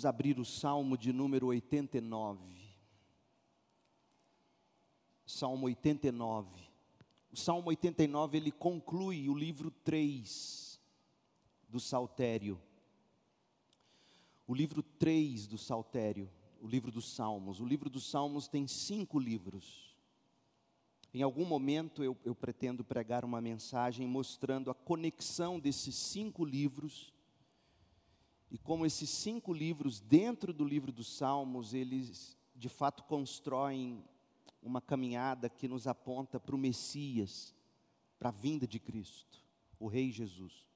Vamos abrir o Salmo de número 89. Salmo 89. O Salmo 89 ele conclui o livro 3 do Saltério. O livro 3 do Saltério, o livro dos Salmos. O livro dos Salmos tem cinco livros. Em algum momento eu, eu pretendo pregar uma mensagem mostrando a conexão desses cinco livros e como esses cinco livros, dentro do livro dos Salmos, eles de fato constroem uma caminhada que nos aponta para o Messias, para a vinda de Cristo, o Rei Jesus.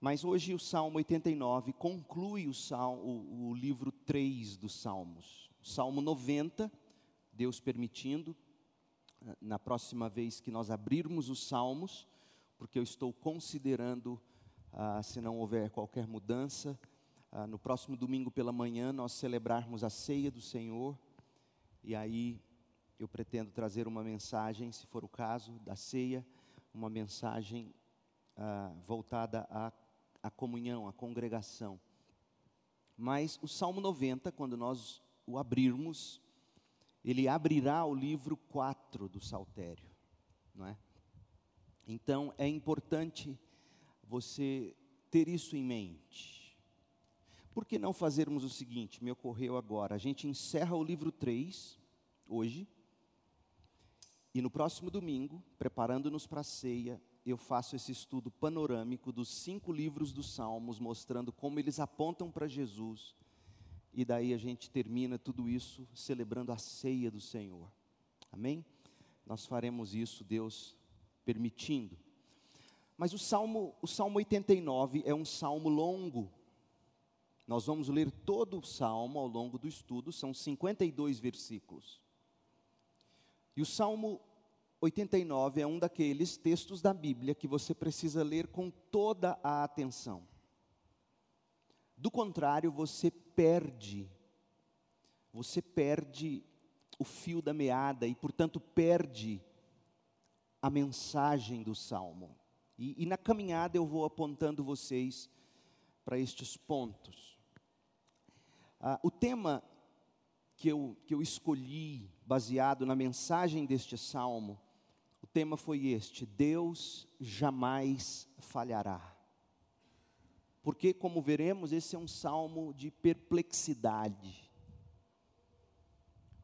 Mas hoje o Salmo 89 conclui o, salmo, o, o livro 3 dos Salmos. O Salmo 90, Deus permitindo, na próxima vez que nós abrirmos os Salmos, porque eu estou considerando ah, se não houver qualquer mudança, ah, no próximo domingo pela manhã nós celebrarmos a ceia do Senhor, e aí eu pretendo trazer uma mensagem, se for o caso, da ceia, uma mensagem ah, voltada à, à comunhão, à congregação. Mas o Salmo 90, quando nós o abrirmos, ele abrirá o livro 4 do Saltério, não é? Então é importante você ter isso em mente. Por que não fazermos o seguinte? Me ocorreu agora. A gente encerra o livro 3 hoje. E no próximo domingo, preparando-nos para a ceia, eu faço esse estudo panorâmico dos cinco livros dos Salmos, mostrando como eles apontam para Jesus. E daí a gente termina tudo isso celebrando a ceia do Senhor. Amém? Nós faremos isso, Deus permitindo. Mas o Salmo, o Salmo 89 é um salmo longo. Nós vamos ler todo o salmo ao longo do estudo, são 52 versículos. E o Salmo 89 é um daqueles textos da Bíblia que você precisa ler com toda a atenção. Do contrário, você perde, você perde o fio da meada e, portanto, perde a mensagem do salmo. E, e na caminhada eu vou apontando vocês para estes pontos. Ah, o tema que eu, que eu escolhi, baseado na mensagem deste salmo, o tema foi este: Deus jamais falhará. Porque, como veremos, esse é um salmo de perplexidade.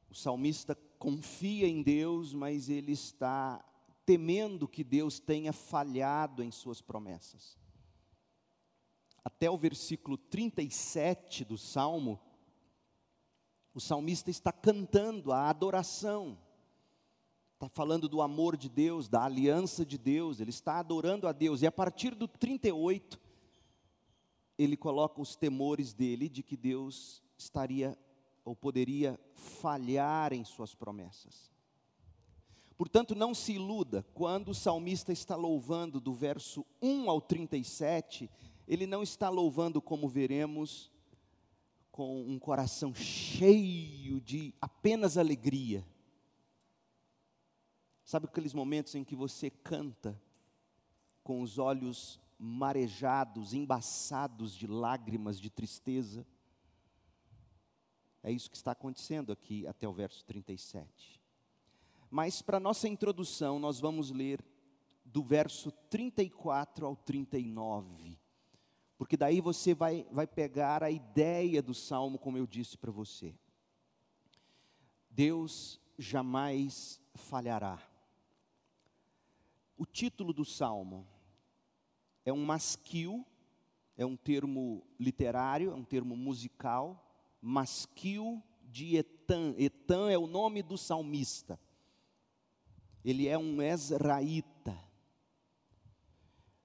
O salmista confia em Deus, mas ele está temendo que Deus tenha falhado em suas promessas. Até o versículo 37 do salmo, o salmista está cantando a adoração, está falando do amor de Deus, da aliança de Deus, ele está adorando a Deus, e a partir do 38, ele coloca os temores dele de que Deus estaria ou poderia falhar em suas promessas. Portanto, não se iluda, quando o salmista está louvando do verso 1 ao 37, ele não está louvando, como veremos, com um coração cheio de apenas alegria. Sabe aqueles momentos em que você canta com os olhos marejados, embaçados de lágrimas de tristeza? É isso que está acontecendo aqui até o verso 37. Mas para nossa introdução, nós vamos ler do verso 34 ao 39. Porque daí você vai, vai pegar a ideia do salmo, como eu disse para você. Deus jamais falhará. O título do salmo é um masquil, é um termo literário, é um termo musical, masquil de Etan. Etan é o nome do salmista ele é um Ezraíta.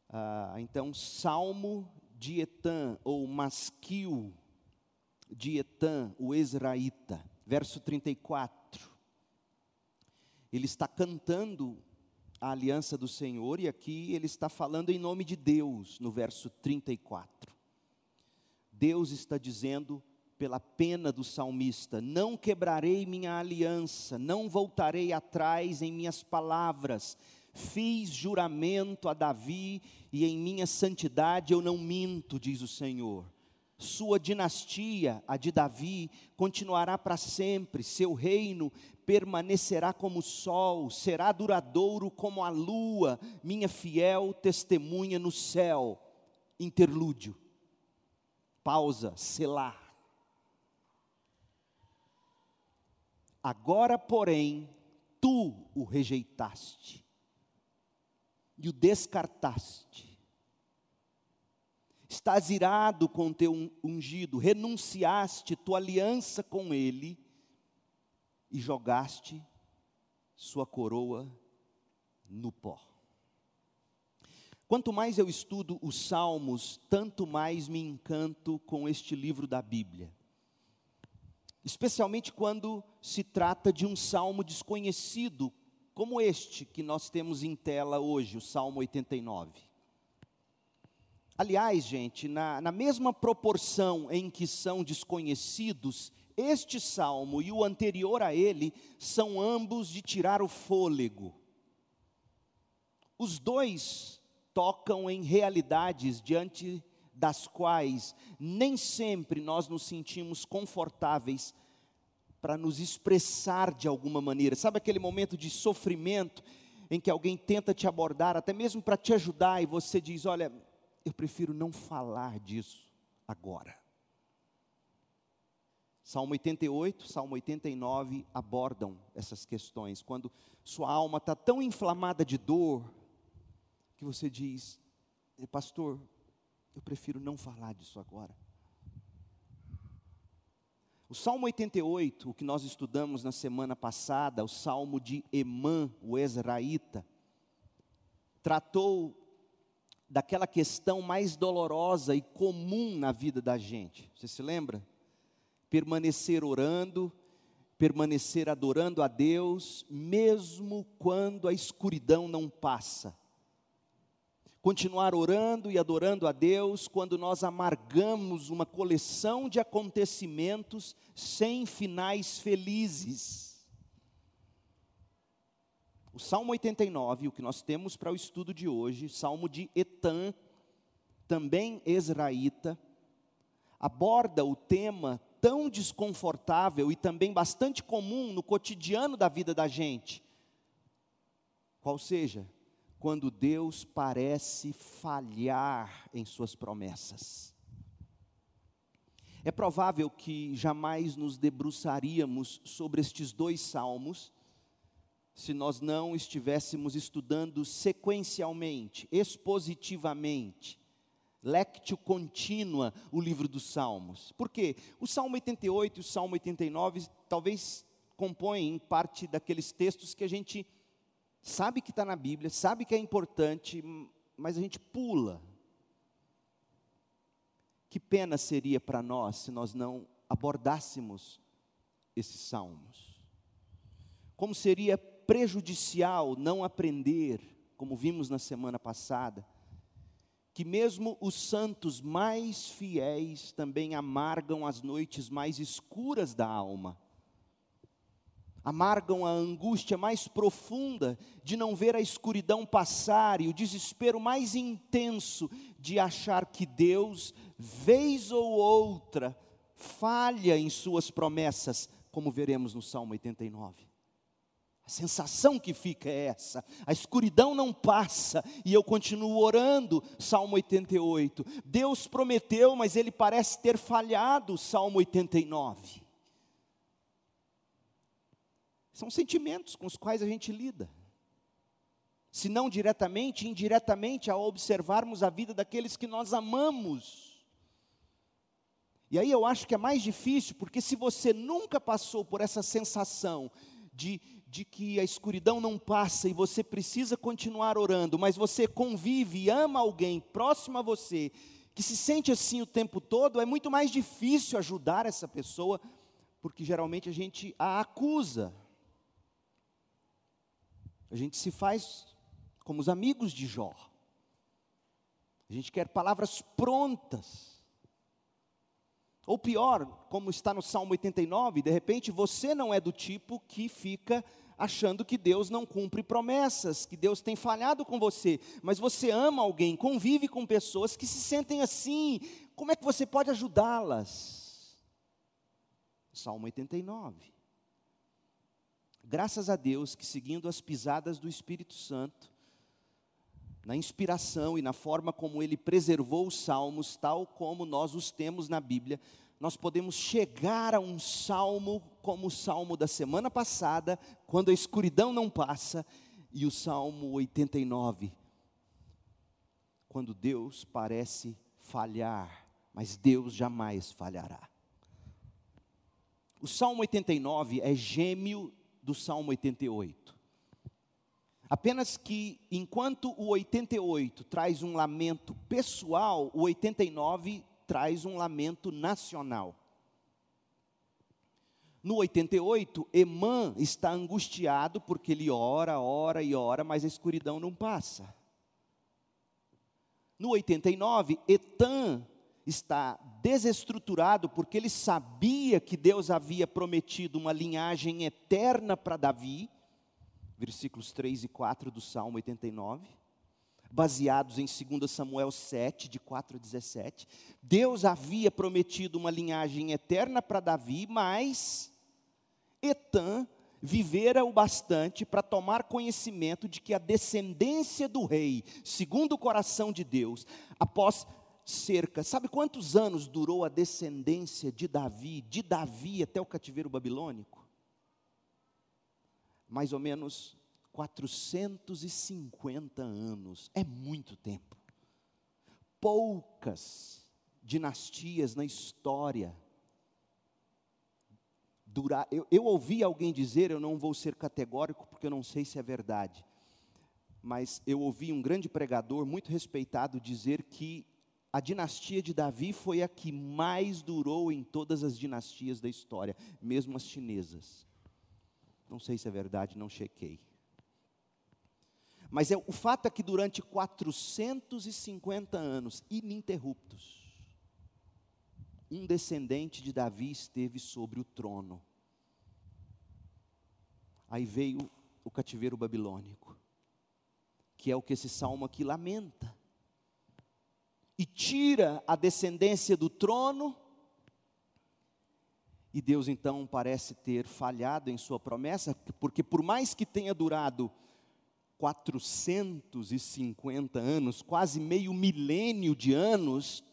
Ah, então, Salmo de Etan, ou Masquil de Etan, o Ezraíta, verso 34. Ele está cantando a aliança do Senhor, e aqui ele está falando em nome de Deus, no verso 34. Deus está dizendo pela pena do salmista: Não quebrarei minha aliança, não voltarei atrás em minhas palavras. Fiz juramento a Davi e em minha santidade eu não minto, diz o Senhor. Sua dinastia, a de Davi, continuará para sempre, seu reino permanecerá como o sol, será duradouro como a lua, minha fiel testemunha no céu. Interlúdio. Pausa, selar. Agora, porém, tu o rejeitaste e o descartaste. Estás irado com teu ungido, renunciaste tua aliança com ele e jogaste sua coroa no pó. Quanto mais eu estudo os Salmos, tanto mais me encanto com este livro da Bíblia. Especialmente quando se trata de um salmo desconhecido, como este que nós temos em tela hoje, o Salmo 89. Aliás, gente, na, na mesma proporção em que são desconhecidos, este salmo e o anterior a ele são ambos de tirar o fôlego. Os dois tocam em realidades diante das quais nem sempre nós nos sentimos confortáveis para nos expressar de alguma maneira. Sabe aquele momento de sofrimento em que alguém tenta te abordar, até mesmo para te ajudar, e você diz: Olha, eu prefiro não falar disso agora. Salmo 88, Salmo 89 abordam essas questões. Quando sua alma está tão inflamada de dor, que você diz, eh, pastor, eu prefiro não falar disso agora. O Salmo 88, o que nós estudamos na semana passada, o Salmo de Emã, o Ezraíta, tratou daquela questão mais dolorosa e comum na vida da gente. Você se lembra? permanecer orando, permanecer adorando a Deus, mesmo quando a escuridão não passa. Continuar orando e adorando a Deus quando nós amargamos uma coleção de acontecimentos sem finais felizes. O Salmo 89, o que nós temos para o estudo de hoje, Salmo de Etan, também Ezraíta, aborda o tema tão desconfortável e também bastante comum no cotidiano da vida da gente. Qual seja, quando Deus parece falhar em suas promessas. É provável que jamais nos debruçaríamos sobre estes dois salmos se nós não estivéssemos estudando sequencialmente, expositivamente, lectio contínua o livro dos Salmos. Por quê? O Salmo 88 e o Salmo 89 talvez compõem parte daqueles textos que a gente sabe que está na Bíblia, sabe que é importante, mas a gente pula. Que pena seria para nós se nós não abordássemos esses salmos. Como seria prejudicial não aprender, como vimos na semana passada, que mesmo os santos mais fiéis também amargam as noites mais escuras da alma. Amargam a angústia mais profunda de não ver a escuridão passar e o desespero mais intenso de achar que Deus, vez ou outra, falha em suas promessas, como veremos no Salmo 89. A sensação que fica é essa. A escuridão não passa e eu continuo orando. Salmo 88. Deus prometeu, mas ele parece ter falhado. Salmo 89. São sentimentos com os quais a gente lida. Se não diretamente, indiretamente, ao observarmos a vida daqueles que nós amamos. E aí eu acho que é mais difícil, porque se você nunca passou por essa sensação de de que a escuridão não passa e você precisa continuar orando, mas você convive e ama alguém próximo a você, que se sente assim o tempo todo, é muito mais difícil ajudar essa pessoa, porque geralmente a gente a acusa. A gente se faz como os amigos de Jó. A gente quer palavras prontas. Ou pior, como está no Salmo 89, de repente você não é do tipo que fica achando que Deus não cumpre promessas, que Deus tem falhado com você, mas você ama alguém, convive com pessoas que se sentem assim, como é que você pode ajudá-las? Salmo 89. Graças a Deus que, seguindo as pisadas do Espírito Santo, na inspiração e na forma como ele preservou os salmos, tal como nós os temos na Bíblia, nós podemos chegar a um salmo como o salmo da semana passada, quando a escuridão não passa, e o salmo 89, quando Deus parece falhar, mas Deus jamais falhará. O salmo 89 é gêmeo do salmo 88. Apenas que, enquanto o 88 traz um lamento pessoal, o 89 traz um lamento nacional. No 88, Emã está angustiado porque ele ora, ora e ora, mas a escuridão não passa. No 89, Etan está desestruturado porque ele sabia que Deus havia prometido uma linhagem eterna para Davi versículos 3 e 4 do Salmo 89, baseados em 2 Samuel 7, de 4 a 17. Deus havia prometido uma linhagem eterna para Davi, mas Etan vivera o bastante para tomar conhecimento de que a descendência do rei, segundo o coração de Deus, após cerca, sabe quantos anos durou a descendência de Davi, de Davi até o cativeiro babilônico? mais ou menos 450 anos. É muito tempo. Poucas dinastias na história. Durar, eu, eu ouvi alguém dizer, eu não vou ser categórico porque eu não sei se é verdade, mas eu ouvi um grande pregador muito respeitado dizer que a dinastia de Davi foi a que mais durou em todas as dinastias da história, mesmo as chinesas. Não sei se é verdade, não chequei. Mas é, o fato é que durante 450 anos ininterruptos, um descendente de Davi esteve sobre o trono. Aí veio o cativeiro babilônico, que é o que esse salmo aqui lamenta. E tira a descendência do trono e Deus então parece ter falhado em sua promessa, porque por mais que tenha durado 450 anos, quase meio milênio de anos,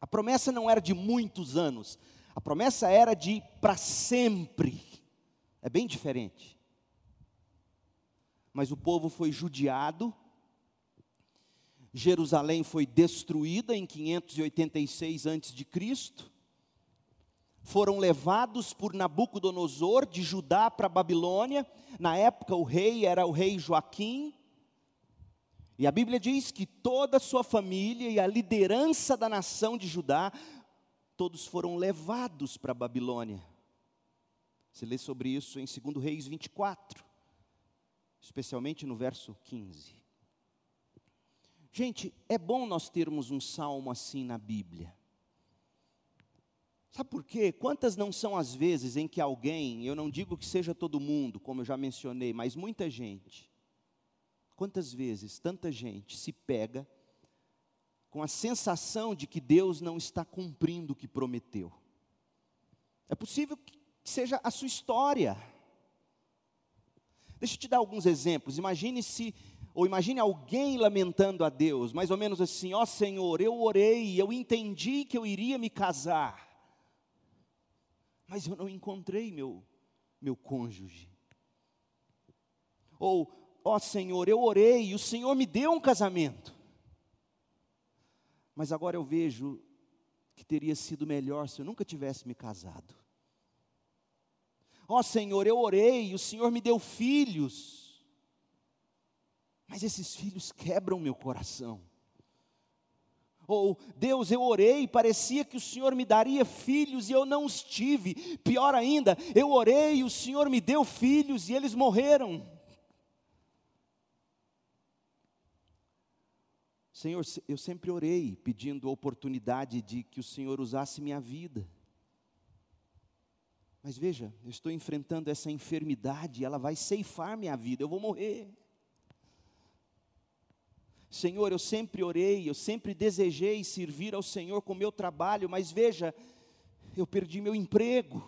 a promessa não era de muitos anos, a promessa era de para sempre. É bem diferente. Mas o povo foi judiado, Jerusalém foi destruída em 586 a.C foram levados por Nabucodonosor de Judá para Babilônia. Na época o rei era o rei Joaquim. E a Bíblia diz que toda a sua família e a liderança da nação de Judá, todos foram levados para Babilônia. Você lê sobre isso em 2 Reis 24, especialmente no verso 15. Gente, é bom nós termos um salmo assim na Bíblia. Sabe por quê? Quantas não são as vezes em que alguém, eu não digo que seja todo mundo, como eu já mencionei, mas muita gente, quantas vezes tanta gente se pega com a sensação de que Deus não está cumprindo o que prometeu? É possível que seja a sua história. Deixa eu te dar alguns exemplos. Imagine se, ou imagine alguém lamentando a Deus, mais ou menos assim: ó oh, Senhor, eu orei, eu entendi que eu iria me casar mas eu não encontrei meu, meu cônjuge. Ou, ó Senhor, eu orei o Senhor me deu um casamento. Mas agora eu vejo que teria sido melhor se eu nunca tivesse me casado. Ó Senhor, eu orei o Senhor me deu filhos. Mas esses filhos quebram meu coração. Ou, Deus, eu orei, parecia que o Senhor me daria filhos e eu não os tive. Pior ainda, eu orei o Senhor me deu filhos e eles morreram. Senhor, eu sempre orei pedindo a oportunidade de que o Senhor usasse minha vida. Mas veja, eu estou enfrentando essa enfermidade, ela vai ceifar minha vida, eu vou morrer. Senhor, eu sempre orei, eu sempre desejei servir ao Senhor com meu trabalho, mas veja, eu perdi meu emprego.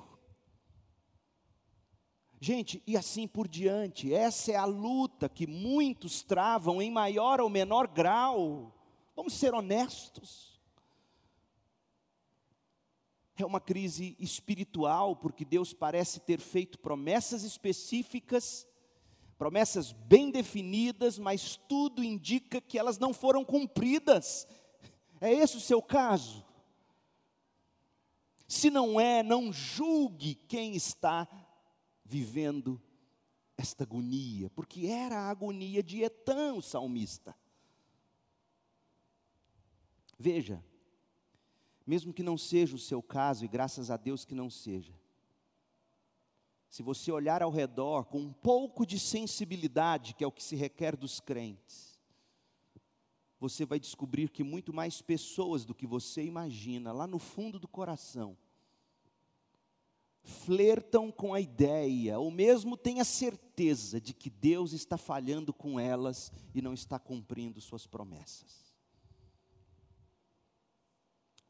Gente, e assim por diante, essa é a luta que muitos travam em maior ou menor grau. Vamos ser honestos. É uma crise espiritual, porque Deus parece ter feito promessas específicas, promessas bem definidas, mas tudo indica que elas não foram cumpridas. É esse o seu caso? Se não é, não julgue quem está vivendo esta agonia, porque era a agonia de Etã, o salmista. Veja, mesmo que não seja o seu caso, e graças a Deus que não seja, se você olhar ao redor com um pouco de sensibilidade, que é o que se requer dos crentes, você vai descobrir que muito mais pessoas do que você imagina, lá no fundo do coração, flertam com a ideia, ou mesmo têm a certeza de que Deus está falhando com elas e não está cumprindo suas promessas.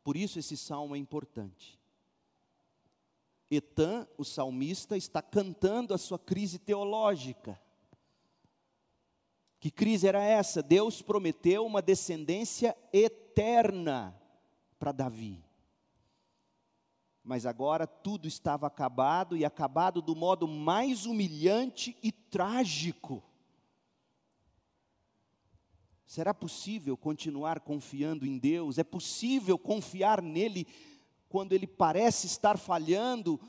Por isso esse salmo é importante. Etan, o salmista, está cantando a sua crise teológica. Que crise era essa? Deus prometeu uma descendência eterna para Davi mas agora tudo estava acabado e acabado do modo mais humilhante e trágico. Será possível continuar confiando em Deus? É possível confiar nele quando ele parece estar falhando?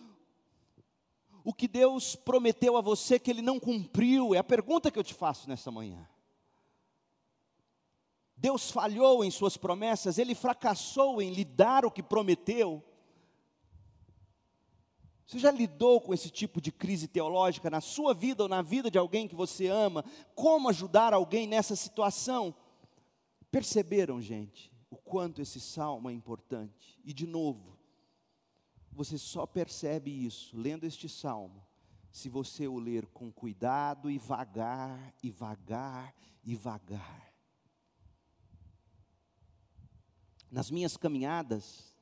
O que Deus prometeu a você que ele não cumpriu? É a pergunta que eu te faço nessa manhã. Deus falhou em suas promessas, ele fracassou em lhe dar o que prometeu. Você já lidou com esse tipo de crise teológica na sua vida ou na vida de alguém que você ama? Como ajudar alguém nessa situação? Perceberam, gente, o quanto esse salmo é importante? E de novo, você só percebe isso lendo este salmo, se você o ler com cuidado e vagar, e vagar, e vagar. Nas minhas caminhadas,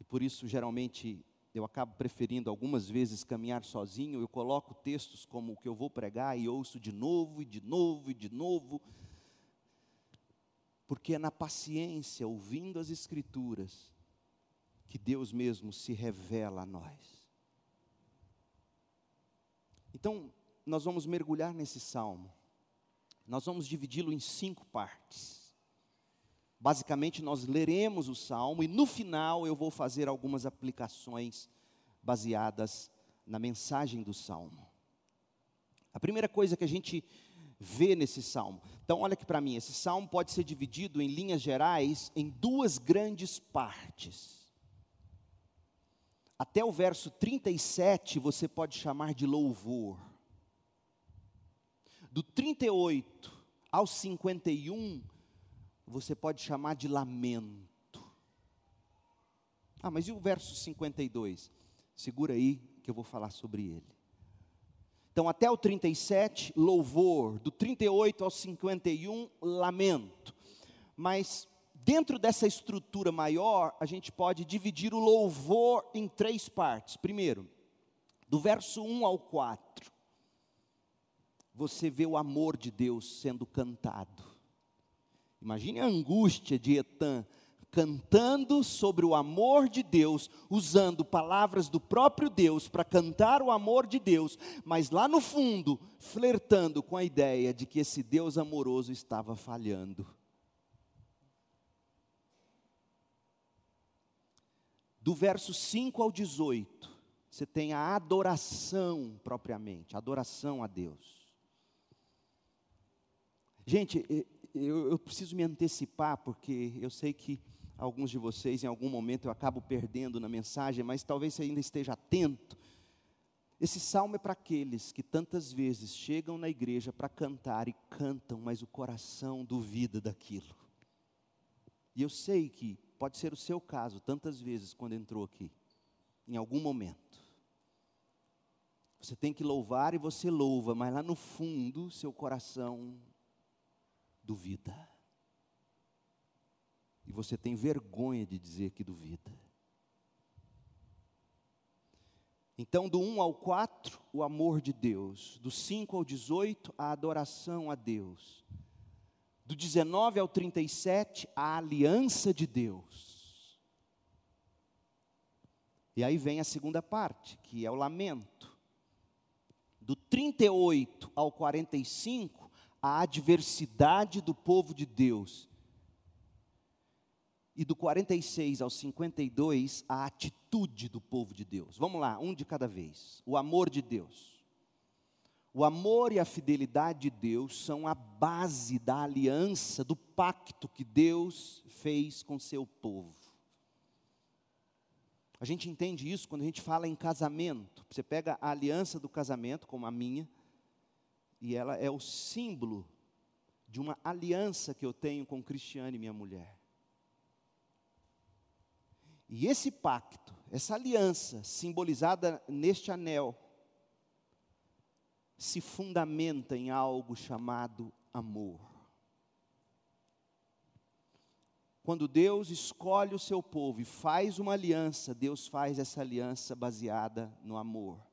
e por isso geralmente eu acabo preferindo algumas vezes caminhar sozinho, eu coloco textos como o que eu vou pregar e ouço de novo e de novo e de novo, porque é na paciência, ouvindo as Escrituras, que Deus mesmo se revela a nós. Então, nós vamos mergulhar nesse salmo, nós vamos dividi-lo em cinco partes. Basicamente, nós leremos o salmo e no final eu vou fazer algumas aplicações baseadas na mensagem do salmo. A primeira coisa que a gente vê nesse salmo. Então, olha aqui para mim, esse salmo pode ser dividido em linhas gerais em duas grandes partes. Até o verso 37 você pode chamar de louvor. Do 38 ao 51 você pode chamar de lamento. Ah, mas e o verso 52? Segura aí que eu vou falar sobre ele. Então, até o 37, louvor. Do 38 ao 51, lamento. Mas, dentro dessa estrutura maior, a gente pode dividir o louvor em três partes. Primeiro, do verso 1 ao 4, você vê o amor de Deus sendo cantado. Imagine a angústia de Etan cantando sobre o amor de Deus, usando palavras do próprio Deus para cantar o amor de Deus, mas lá no fundo, flertando com a ideia de que esse Deus amoroso estava falhando. Do verso 5 ao 18, você tem a adoração propriamente, adoração a Deus. Gente, eu, eu preciso me antecipar, porque eu sei que alguns de vocês, em algum momento, eu acabo perdendo na mensagem, mas talvez você ainda esteja atento. Esse salmo é para aqueles que tantas vezes chegam na igreja para cantar e cantam, mas o coração duvida daquilo. E eu sei que pode ser o seu caso, tantas vezes quando entrou aqui, em algum momento. Você tem que louvar e você louva, mas lá no fundo, seu coração duvida. E você tem vergonha de dizer que duvida. Então, do 1 ao 4, o amor de Deus. Do 5 ao 18, a adoração a Deus. Do 19 ao 37, a aliança de Deus. E aí vem a segunda parte, que é o lamento. Do 38 ao 45, a adversidade do povo de Deus e do 46 ao 52, a atitude do povo de Deus. Vamos lá, um de cada vez. O amor de Deus. O amor e a fidelidade de Deus são a base da aliança, do pacto que Deus fez com seu povo. A gente entende isso quando a gente fala em casamento. Você pega a aliança do casamento, como a minha, e ela é o símbolo de uma aliança que eu tenho com Cristiane, minha mulher. E esse pacto, essa aliança, simbolizada neste anel, se fundamenta em algo chamado amor. Quando Deus escolhe o seu povo e faz uma aliança, Deus faz essa aliança baseada no amor.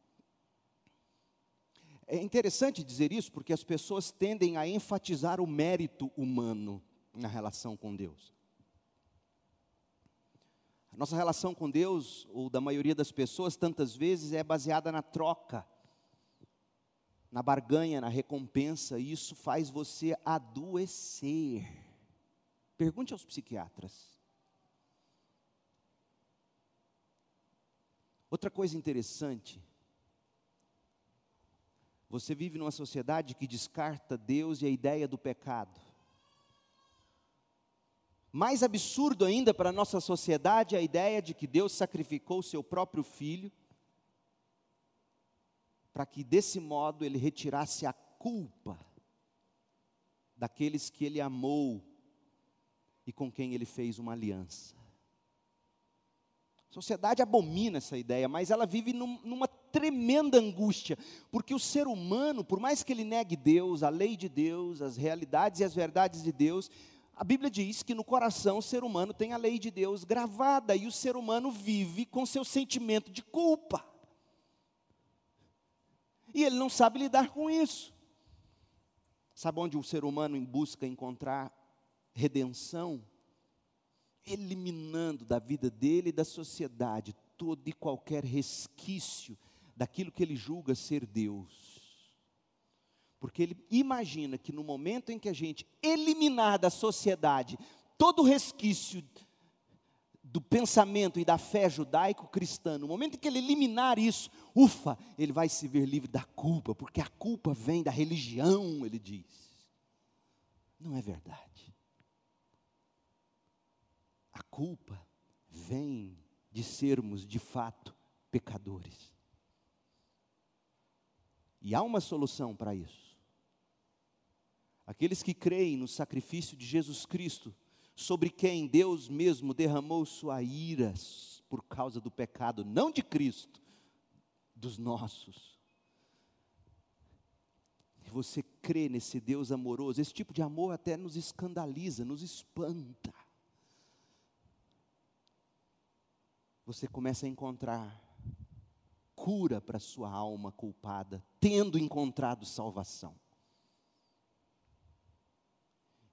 É interessante dizer isso porque as pessoas tendem a enfatizar o mérito humano na relação com Deus. Nossa relação com Deus, ou da maioria das pessoas, tantas vezes é baseada na troca, na barganha, na recompensa, e isso faz você adoecer. Pergunte aos psiquiatras. Outra coisa interessante, você vive numa sociedade que descarta Deus e a ideia do pecado. Mais absurdo ainda para a nossa sociedade a ideia de que Deus sacrificou o seu próprio filho para que desse modo ele retirasse a culpa daqueles que ele amou e com quem ele fez uma aliança. A sociedade abomina essa ideia, mas ela vive num, numa tremenda angústia, porque o ser humano, por mais que ele negue Deus, a lei de Deus, as realidades e as verdades de Deus, a Bíblia diz que no coração o ser humano tem a lei de Deus gravada e o ser humano vive com seu sentimento de culpa. E ele não sabe lidar com isso. Sabe onde o ser humano busca encontrar redenção? Eliminando da vida dele e da sociedade todo e qualquer resquício daquilo que ele julga ser Deus. Porque ele imagina que no momento em que a gente eliminar da sociedade todo o resquício do pensamento e da fé judaico-cristã, no momento em que ele eliminar isso, ufa, ele vai se ver livre da culpa, porque a culpa vem da religião, ele diz. Não é verdade. A culpa vem de sermos de fato pecadores. E há uma solução para isso. Aqueles que creem no sacrifício de Jesus Cristo, sobre quem Deus mesmo derramou sua ira por causa do pecado, não de Cristo, dos nossos. E você crê nesse Deus amoroso, esse tipo de amor até nos escandaliza, nos espanta. Você começa a encontrar cura para sua alma culpada, tendo encontrado salvação.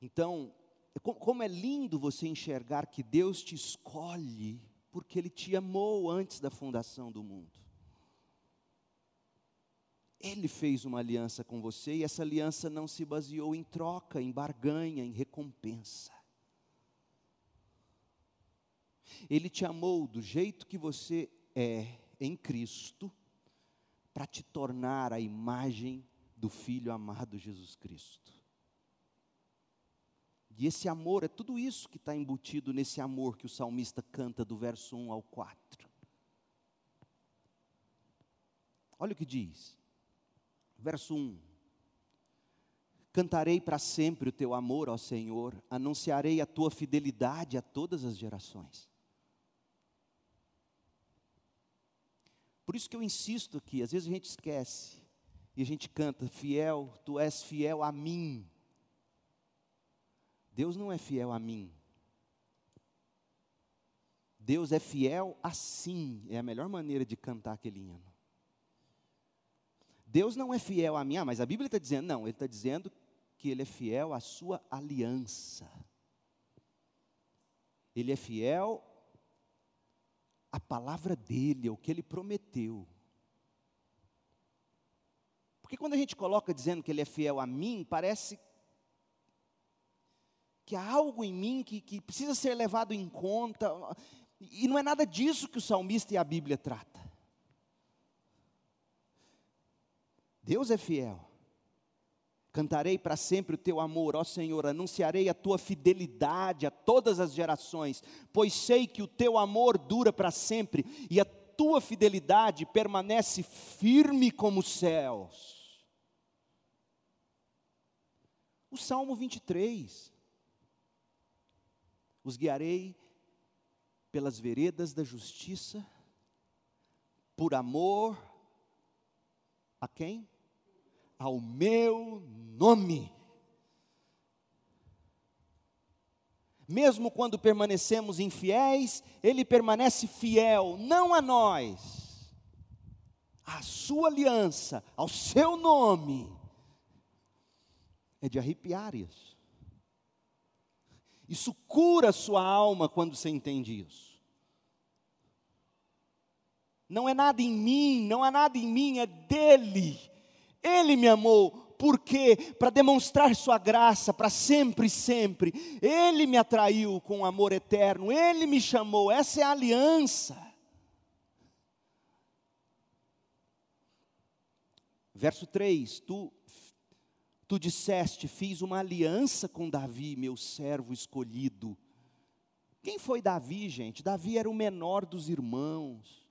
Então, como é lindo você enxergar que Deus te escolhe, porque Ele te amou antes da fundação do mundo. Ele fez uma aliança com você e essa aliança não se baseou em troca, em barganha, em recompensa. Ele te amou do jeito que você é em Cristo, para te tornar a imagem do Filho amado Jesus Cristo. E esse amor, é tudo isso que está embutido nesse amor que o salmista canta do verso 1 ao 4. Olha o que diz, verso 1: Cantarei para sempre o teu amor, ó Senhor, anunciarei a tua fidelidade a todas as gerações. Por isso que eu insisto aqui, às vezes a gente esquece, e a gente canta, fiel, tu és fiel a mim Deus não é fiel a mim. Deus é fiel assim, é a melhor maneira de cantar aquele hino. Deus não é fiel a mim, ah, mas a Bíblia está dizendo, não, Ele está dizendo que Ele é fiel à sua aliança. Ele é fiel à palavra dEle, ao que Ele prometeu. Porque quando a gente coloca dizendo que Ele é fiel a mim, parece que há algo em mim que, que precisa ser levado em conta. E não é nada disso que o salmista e a Bíblia trata. Deus é fiel. Cantarei para sempre o teu amor, ó Senhor, anunciarei a tua fidelidade a todas as gerações, pois sei que o teu amor dura para sempre e a tua fidelidade permanece firme como os céus. O Salmo 23. Os guiarei pelas veredas da justiça, por amor a quem? Ao meu nome. Mesmo quando permanecemos infiéis, Ele permanece fiel, não a nós, à Sua aliança, ao Seu nome. É de arrepiar isso. Isso cura sua alma quando você entende isso. Não é nada em mim, não há nada em mim, é dele. Ele me amou, por quê? Para demonstrar sua graça para sempre e sempre. Ele me atraiu com amor eterno, ele me chamou, essa é a aliança. Verso 3: Tu Tu disseste: Fiz uma aliança com Davi, meu servo escolhido. Quem foi Davi, gente? Davi era o menor dos irmãos,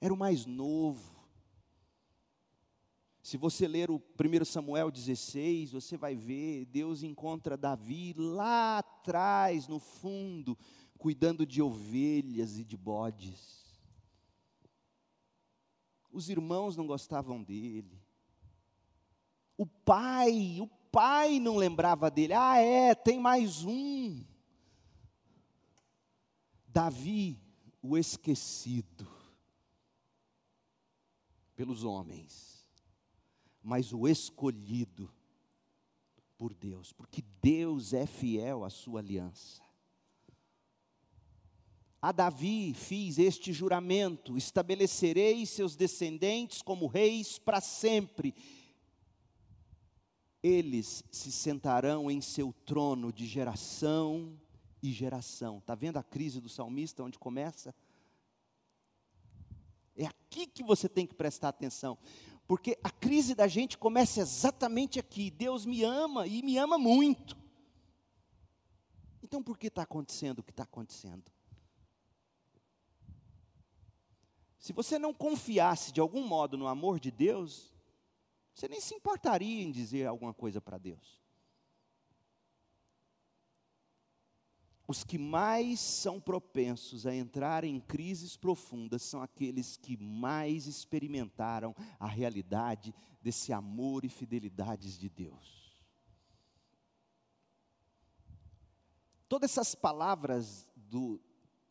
era o mais novo. Se você ler o 1 Samuel 16, você vai ver, Deus encontra Davi lá atrás, no fundo, cuidando de ovelhas e de bodes. Os irmãos não gostavam dele. O pai, o pai não lembrava dele. Ah, é, tem mais um. Davi, o esquecido pelos homens, mas o escolhido por Deus, porque Deus é fiel à sua aliança. A Davi fiz este juramento: estabelecerei seus descendentes como reis para sempre, eles se sentarão em seu trono de geração e geração. Está vendo a crise do salmista, onde começa? É aqui que você tem que prestar atenção, porque a crise da gente começa exatamente aqui. Deus me ama e me ama muito. Então por que está acontecendo o que está acontecendo? Se você não confiasse de algum modo no amor de Deus, você nem se importaria em dizer alguma coisa para Deus. Os que mais são propensos a entrar em crises profundas são aqueles que mais experimentaram a realidade desse amor e fidelidades de Deus. Todas essas palavras do,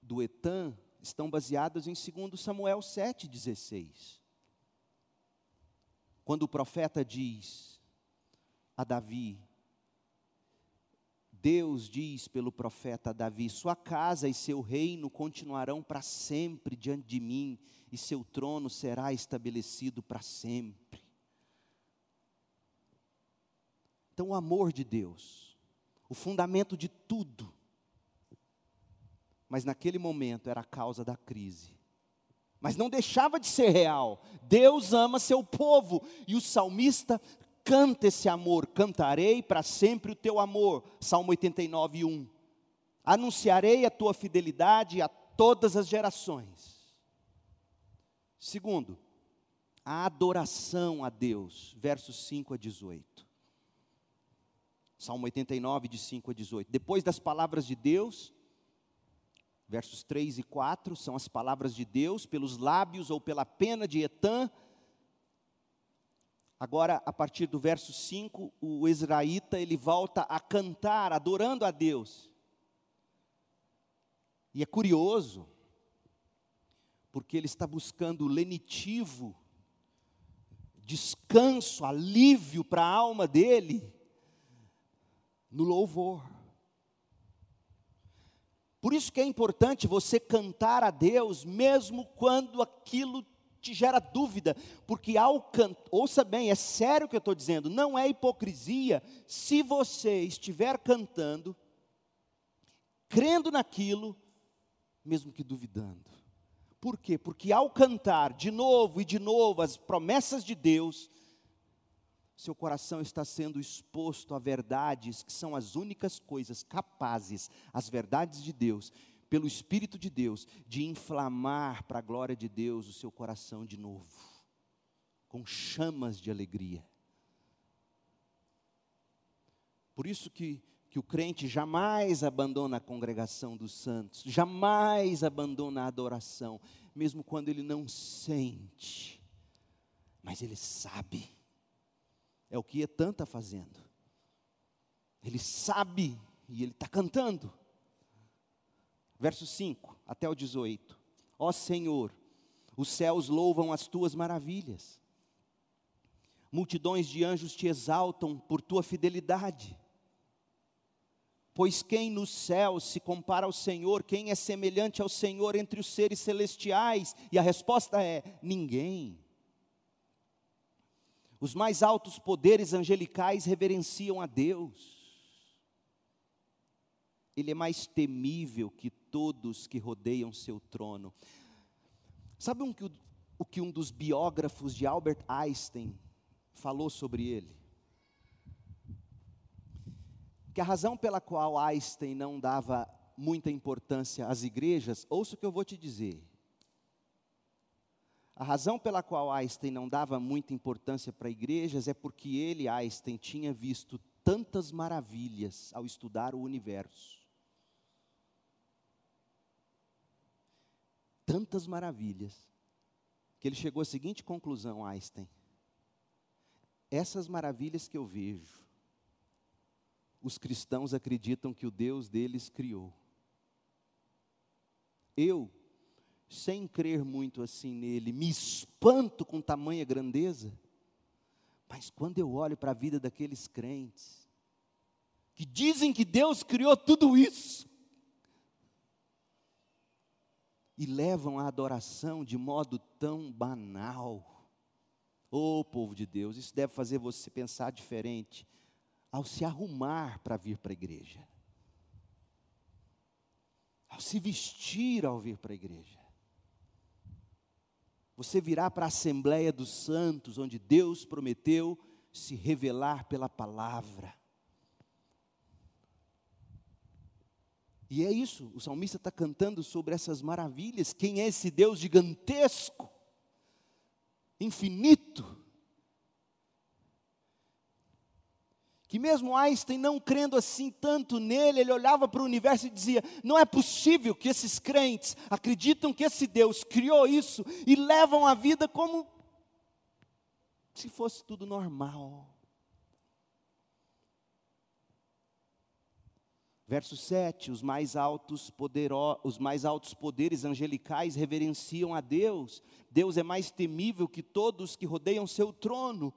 do Etan estão baseadas em 2 Samuel 7,16. Quando o profeta diz a Davi, Deus diz pelo profeta Davi: Sua casa e seu reino continuarão para sempre diante de mim, e seu trono será estabelecido para sempre. Então, o amor de Deus, o fundamento de tudo, mas naquele momento era a causa da crise mas não deixava de ser real. Deus ama seu povo e o salmista canta esse amor. Cantarei para sempre o teu amor. Salmo 89, 1. Anunciarei a tua fidelidade a todas as gerações. Segundo, a adoração a Deus, versos 5 a 18. Salmo 89, de 5 a 18. Depois das palavras de Deus, Versos 3 e 4 são as palavras de Deus, pelos lábios ou pela pena de Etã. Agora, a partir do verso 5, o israelita ele volta a cantar, adorando a Deus. E é curioso, porque ele está buscando lenitivo, descanso, alívio para a alma dele, no louvor. Por isso que é importante você cantar a Deus, mesmo quando aquilo te gera dúvida, porque ao cantar, ouça bem, é sério o que eu estou dizendo, não é hipocrisia, se você estiver cantando, crendo naquilo, mesmo que duvidando. Por quê? Porque ao cantar de novo e de novo as promessas de Deus, seu coração está sendo exposto a verdades que são as únicas coisas capazes, as verdades de Deus, pelo Espírito de Deus, de inflamar para a glória de Deus o seu coração de novo, com chamas de alegria. Por isso que, que o crente jamais abandona a congregação dos santos, jamais abandona a adoração, mesmo quando ele não sente, mas ele sabe. É o que Etan está fazendo. Ele sabe e ele está cantando. Verso 5 até o 18. Ó Senhor, os céus louvam as tuas maravilhas. Multidões de anjos te exaltam por tua fidelidade. Pois quem nos céus se compara ao Senhor? Quem é semelhante ao Senhor entre os seres celestiais? E a resposta é: ninguém. Os mais altos poderes angelicais reverenciam a Deus. Ele é mais temível que todos que rodeiam seu trono. Sabe um o que um dos biógrafos de Albert Einstein falou sobre ele? Que a razão pela qual Einstein não dava muita importância às igrejas, ouça o que eu vou te dizer. A razão pela qual Einstein não dava muita importância para igrejas é porque ele, Einstein, tinha visto tantas maravilhas ao estudar o universo. tantas maravilhas, que ele chegou à seguinte conclusão, Einstein: essas maravilhas que eu vejo, os cristãos acreditam que o Deus deles criou. Eu, sem crer muito assim nele, me espanto com tamanha grandeza, mas quando eu olho para a vida daqueles crentes, que dizem que Deus criou tudo isso, e levam a adoração de modo tão banal. Ô oh, povo de Deus, isso deve fazer você pensar diferente ao se arrumar para vir para a igreja, ao se vestir ao vir para a igreja. Você virá para a Assembleia dos Santos, onde Deus prometeu se revelar pela palavra. E é isso, o salmista está cantando sobre essas maravilhas. Quem é esse Deus gigantesco, infinito? Que mesmo Einstein não crendo assim tanto nele, ele olhava para o universo e dizia: não é possível que esses crentes acreditam que esse Deus criou isso e levam a vida como se fosse tudo normal. Verso 7, os mais altos podero, os mais altos poderes angelicais reverenciam a Deus. Deus é mais temível que todos que rodeiam seu trono.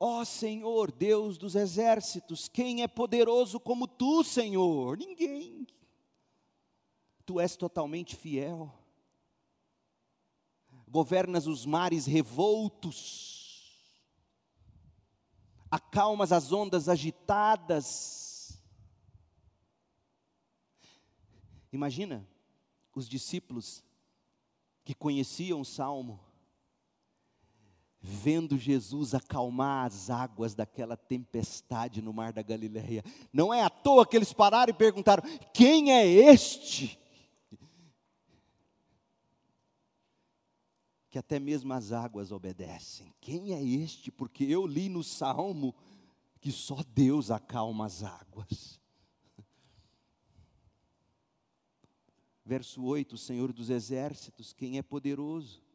Ó oh, Senhor, Deus dos exércitos, quem é poderoso como tu, Senhor? Ninguém. Tu és totalmente fiel. Governas os mares revoltos. Acalmas as ondas agitadas Imagina os discípulos que conheciam o salmo, vendo Jesus acalmar as águas daquela tempestade no mar da Galileia. Não é à toa que eles pararam e perguntaram: quem é este? Que até mesmo as águas obedecem. Quem é este? Porque eu li no salmo que só Deus acalma as águas. Verso 8: O Senhor dos exércitos, quem é poderoso?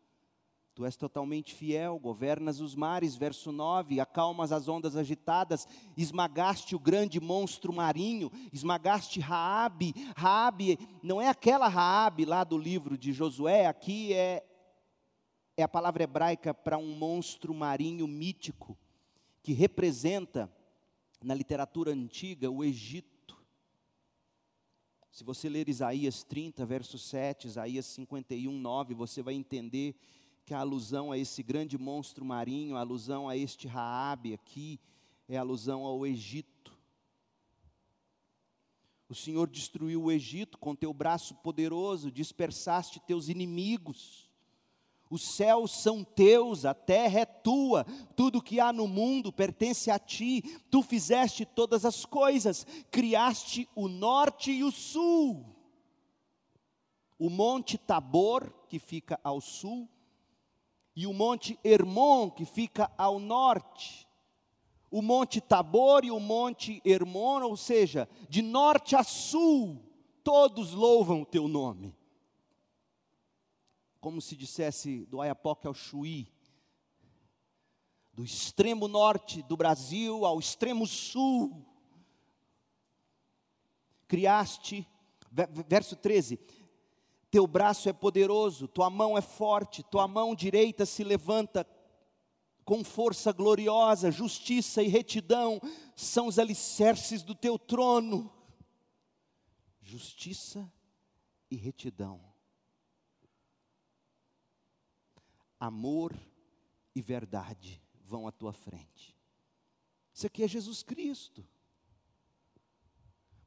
Tu és totalmente fiel, governas os mares, verso 9, acalmas as ondas agitadas, esmagaste o grande monstro marinho, esmagaste Raabe. Raabe não é aquela Raabe lá do livro de Josué, aqui é é a palavra hebraica para um monstro marinho mítico que representa na literatura antiga o Egito. Se você ler Isaías 30, verso 7, Isaías 51, 9, você vai entender que a alusão a esse grande monstro marinho, a alusão a este Raabe aqui, é alusão ao Egito. O Senhor destruiu o Egito com teu braço poderoso, dispersaste teus inimigos. Os céus são teus, a terra é tua, tudo que há no mundo pertence a ti. Tu fizeste todas as coisas, criaste o norte e o sul. O monte Tabor, que fica ao sul, e o monte Hermon, que fica ao norte. O monte Tabor e o monte Hermon, ou seja, de norte a sul, todos louvam o teu nome. Como se dissesse do Ayapoque ao Chuí, do extremo norte do Brasil ao extremo sul. Criaste, verso 13: teu braço é poderoso, tua mão é forte, tua mão direita se levanta com força gloriosa, justiça e retidão são os alicerces do teu trono. Justiça e retidão. Amor e verdade vão à tua frente. Isso aqui é Jesus Cristo.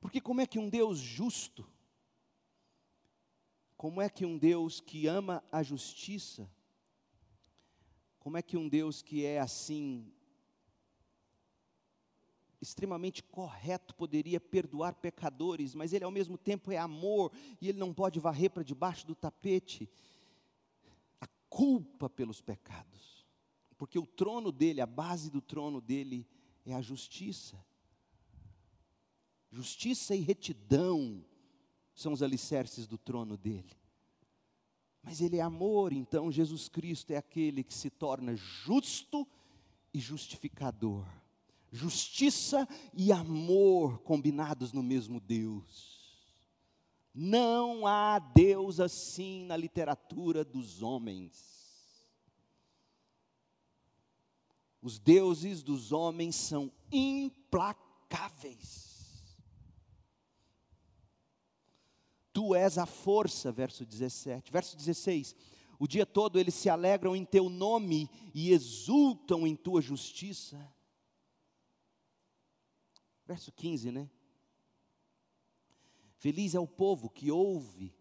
Porque como é que um Deus justo, como é que um Deus que ama a justiça, como é que um Deus que é assim, extremamente correto, poderia perdoar pecadores, mas Ele ao mesmo tempo é amor e Ele não pode varrer para debaixo do tapete? A culpa pelos pecados, porque o trono dele, a base do trono dele é a justiça. Justiça e retidão são os alicerces do trono dele. Mas ele é amor, então Jesus Cristo é aquele que se torna justo e justificador. Justiça e amor combinados no mesmo Deus. Não há Deus assim na literatura dos homens. Os deuses dos homens são implacáveis. Tu és a força, verso 17. Verso 16. O dia todo eles se alegram em teu nome e exultam em tua justiça. Verso 15, né? Feliz é o povo que ouve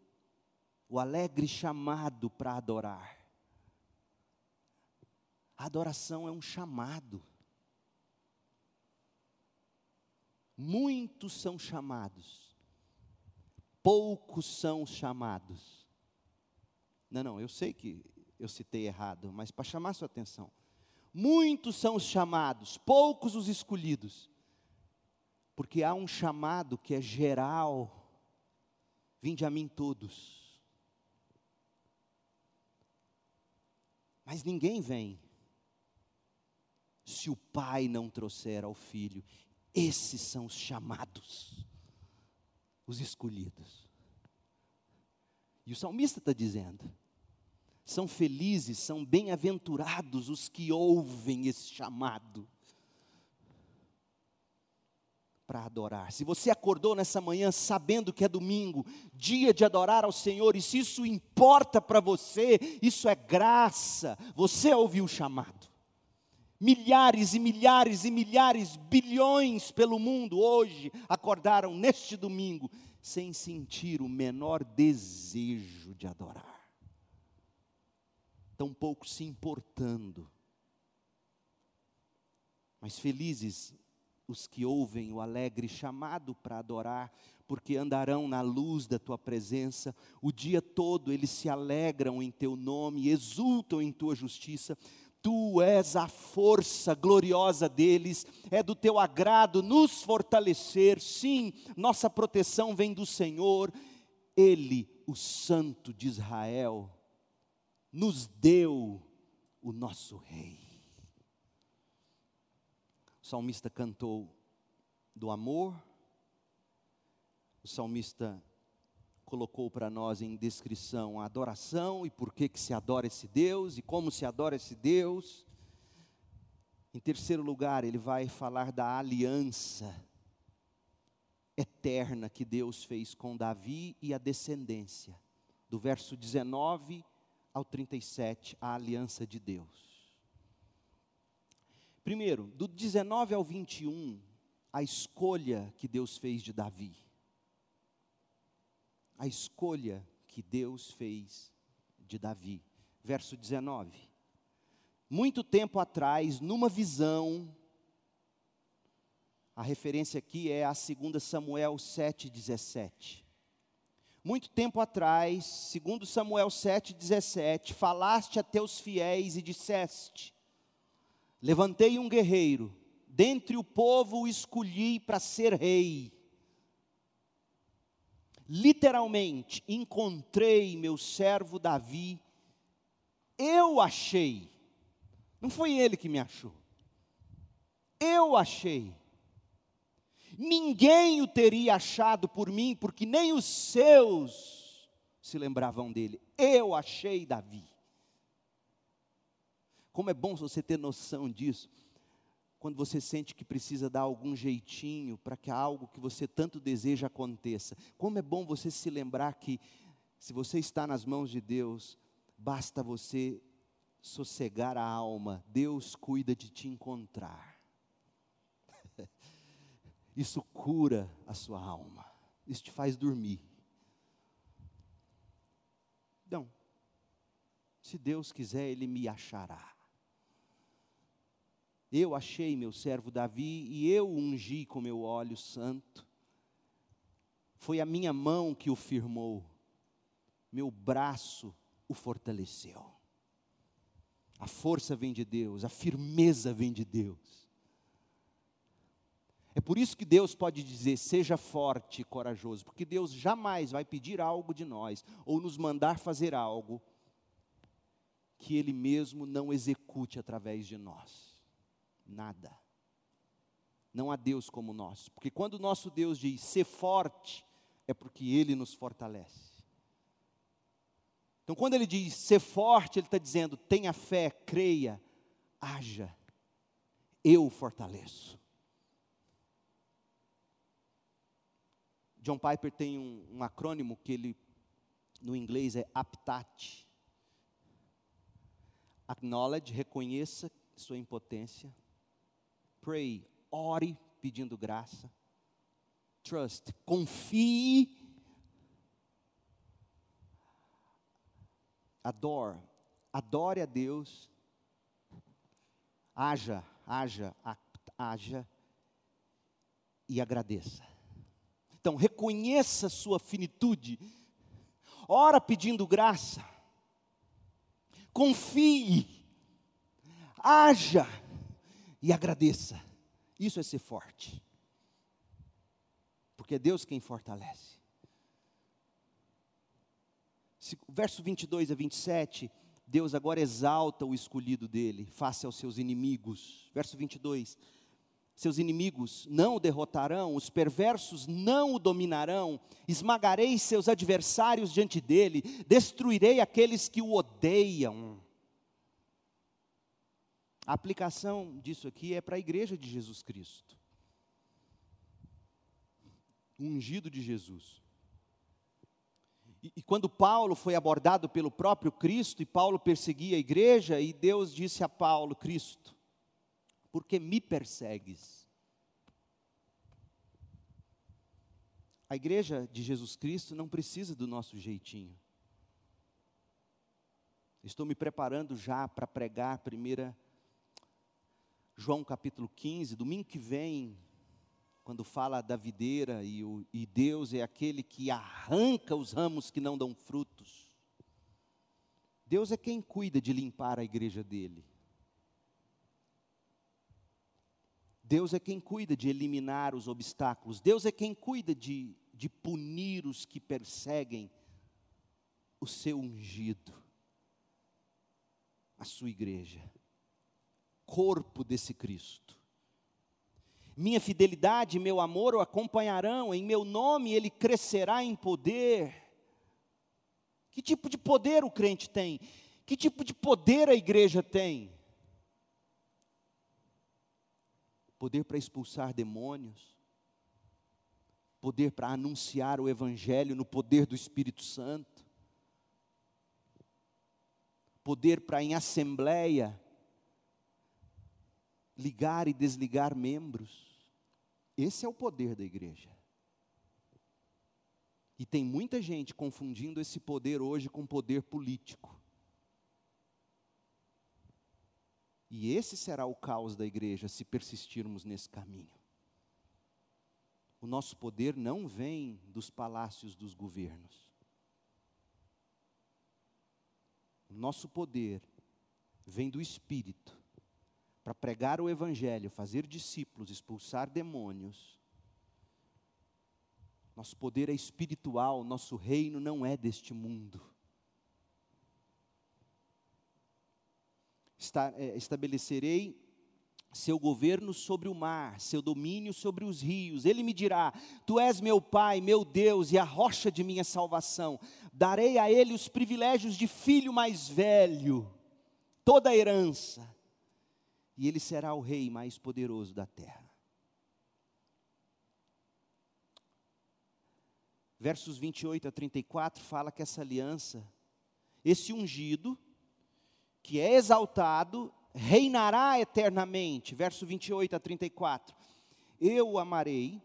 o alegre chamado para adorar. A adoração é um chamado. Muitos são chamados, poucos são chamados. Não, não, eu sei que eu citei errado, mas para chamar sua atenção. Muitos são os chamados, poucos os escolhidos. Porque há um chamado que é geral. Vinde a mim todos. Mas ninguém vem se o pai não trouxer ao filho. Esses são os chamados os escolhidos. E o salmista está dizendo: são felizes, são bem-aventurados os que ouvem esse chamado para adorar. Se você acordou nessa manhã sabendo que é domingo, dia de adorar ao Senhor, e se isso importa para você, isso é graça, você ouviu o chamado. Milhares e milhares e milhares, bilhões pelo mundo hoje acordaram neste domingo sem sentir o menor desejo de adorar, tampouco se importando. Mas felizes os que ouvem o alegre chamado para adorar, porque andarão na luz da tua presença, o dia todo eles se alegram em teu nome, exultam em tua justiça Tu és a força gloriosa deles, é do teu agrado nos fortalecer. Sim, nossa proteção vem do Senhor. Ele, o Santo de Israel, nos deu o nosso Rei. O salmista cantou do amor, o salmista colocou para nós em descrição a adoração e por que, que se adora esse Deus e como se adora esse Deus. Em terceiro lugar, ele vai falar da aliança eterna que Deus fez com Davi e a descendência. Do verso 19 ao 37, a aliança de Deus. Primeiro, do 19 ao 21, a escolha que Deus fez de Davi a escolha que Deus fez de Davi. Verso 19. Muito tempo atrás, numa visão, a referência aqui é a 2 Samuel 7,17. Muito tempo atrás, segundo Samuel 7,17, falaste a teus fiéis e disseste: Levantei um guerreiro, dentre o povo o escolhi para ser rei literalmente, encontrei meu servo Davi, eu achei, não foi ele que me achou, eu achei. Ninguém o teria achado por mim, porque nem os seus se lembravam dele. Eu achei Davi. Como é bom você ter noção disso quando você sente que precisa dar algum jeitinho para que algo que você tanto deseja aconteça. Como é bom você se lembrar que, se você está nas mãos de Deus, basta você sossegar a alma, Deus cuida de te encontrar. Isso cura a sua alma, isso te faz dormir. Então, se Deus quiser, Ele me achará. Eu achei meu servo Davi e eu o ungi com meu óleo santo. Foi a minha mão que o firmou, meu braço o fortaleceu. A força vem de Deus, a firmeza vem de Deus. É por isso que Deus pode dizer: seja forte e corajoso, porque Deus jamais vai pedir algo de nós ou nos mandar fazer algo que Ele mesmo não execute através de nós nada. Não há Deus como nós, porque quando o nosso Deus diz ser forte, é porque Ele nos fortalece. Então, quando Ele diz ser forte, Ele está dizendo: tenha fé, creia, haja, eu fortaleço. John Piper tem um, um acrônimo que ele, no inglês, é APTAT. Acknowledge, reconheça sua impotência pray, ore pedindo graça. Trust, confie. Adore, adore a Deus. Haja, haja, haja e agradeça. Então, reconheça sua finitude. Ora pedindo graça. Confie. Haja e agradeça. Isso é ser forte. Porque é Deus quem fortalece. Verso 22 a 27, Deus agora exalta o escolhido dele, face aos seus inimigos. Verso 22. Seus inimigos não o derrotarão, os perversos não o dominarão, esmagarei seus adversários diante dele, destruirei aqueles que o odeiam. A aplicação disso aqui é para a igreja de Jesus Cristo. O ungido de Jesus. E, e, quando Paulo foi abordado pelo próprio Cristo, e Paulo perseguia a igreja, e Deus disse a Paulo: Cristo, por que me persegues? A igreja de Jesus Cristo não precisa do nosso jeitinho. Estou me preparando já para pregar a primeira João capítulo 15, domingo que vem, quando fala da videira e, o, e Deus é aquele que arranca os ramos que não dão frutos. Deus é quem cuida de limpar a igreja dele. Deus é quem cuida de eliminar os obstáculos. Deus é quem cuida de, de punir os que perseguem o seu ungido. a sua igreja, corpo desse Cristo. Minha fidelidade e meu amor o acompanharão, em meu nome ele crescerá em poder. Que tipo de poder o crente tem? Que tipo de poder a igreja tem? Poder para expulsar demônios, poder para anunciar o Evangelho no poder do Espírito Santo, poder para em assembleia ligar e desligar membros. Esse é o poder da igreja. E tem muita gente confundindo esse poder hoje com poder político. E esse será o caos da igreja se persistirmos nesse caminho. O nosso poder não vem dos palácios dos governos. O nosso poder vem do Espírito para pregar o Evangelho, fazer discípulos, expulsar demônios. Nosso poder é espiritual, nosso reino não é deste mundo. É, estabelecerei seu governo sobre o mar, seu domínio sobre os rios. Ele me dirá: Tu és meu Pai, meu Deus e a rocha de minha salvação. Darei a ele os privilégios de filho mais velho, toda a herança, e ele será o rei mais poderoso da terra. Versos 28 a 34 fala que essa aliança, esse ungido, que é exaltado, reinará eternamente. Verso 28 a 34. Eu o amarei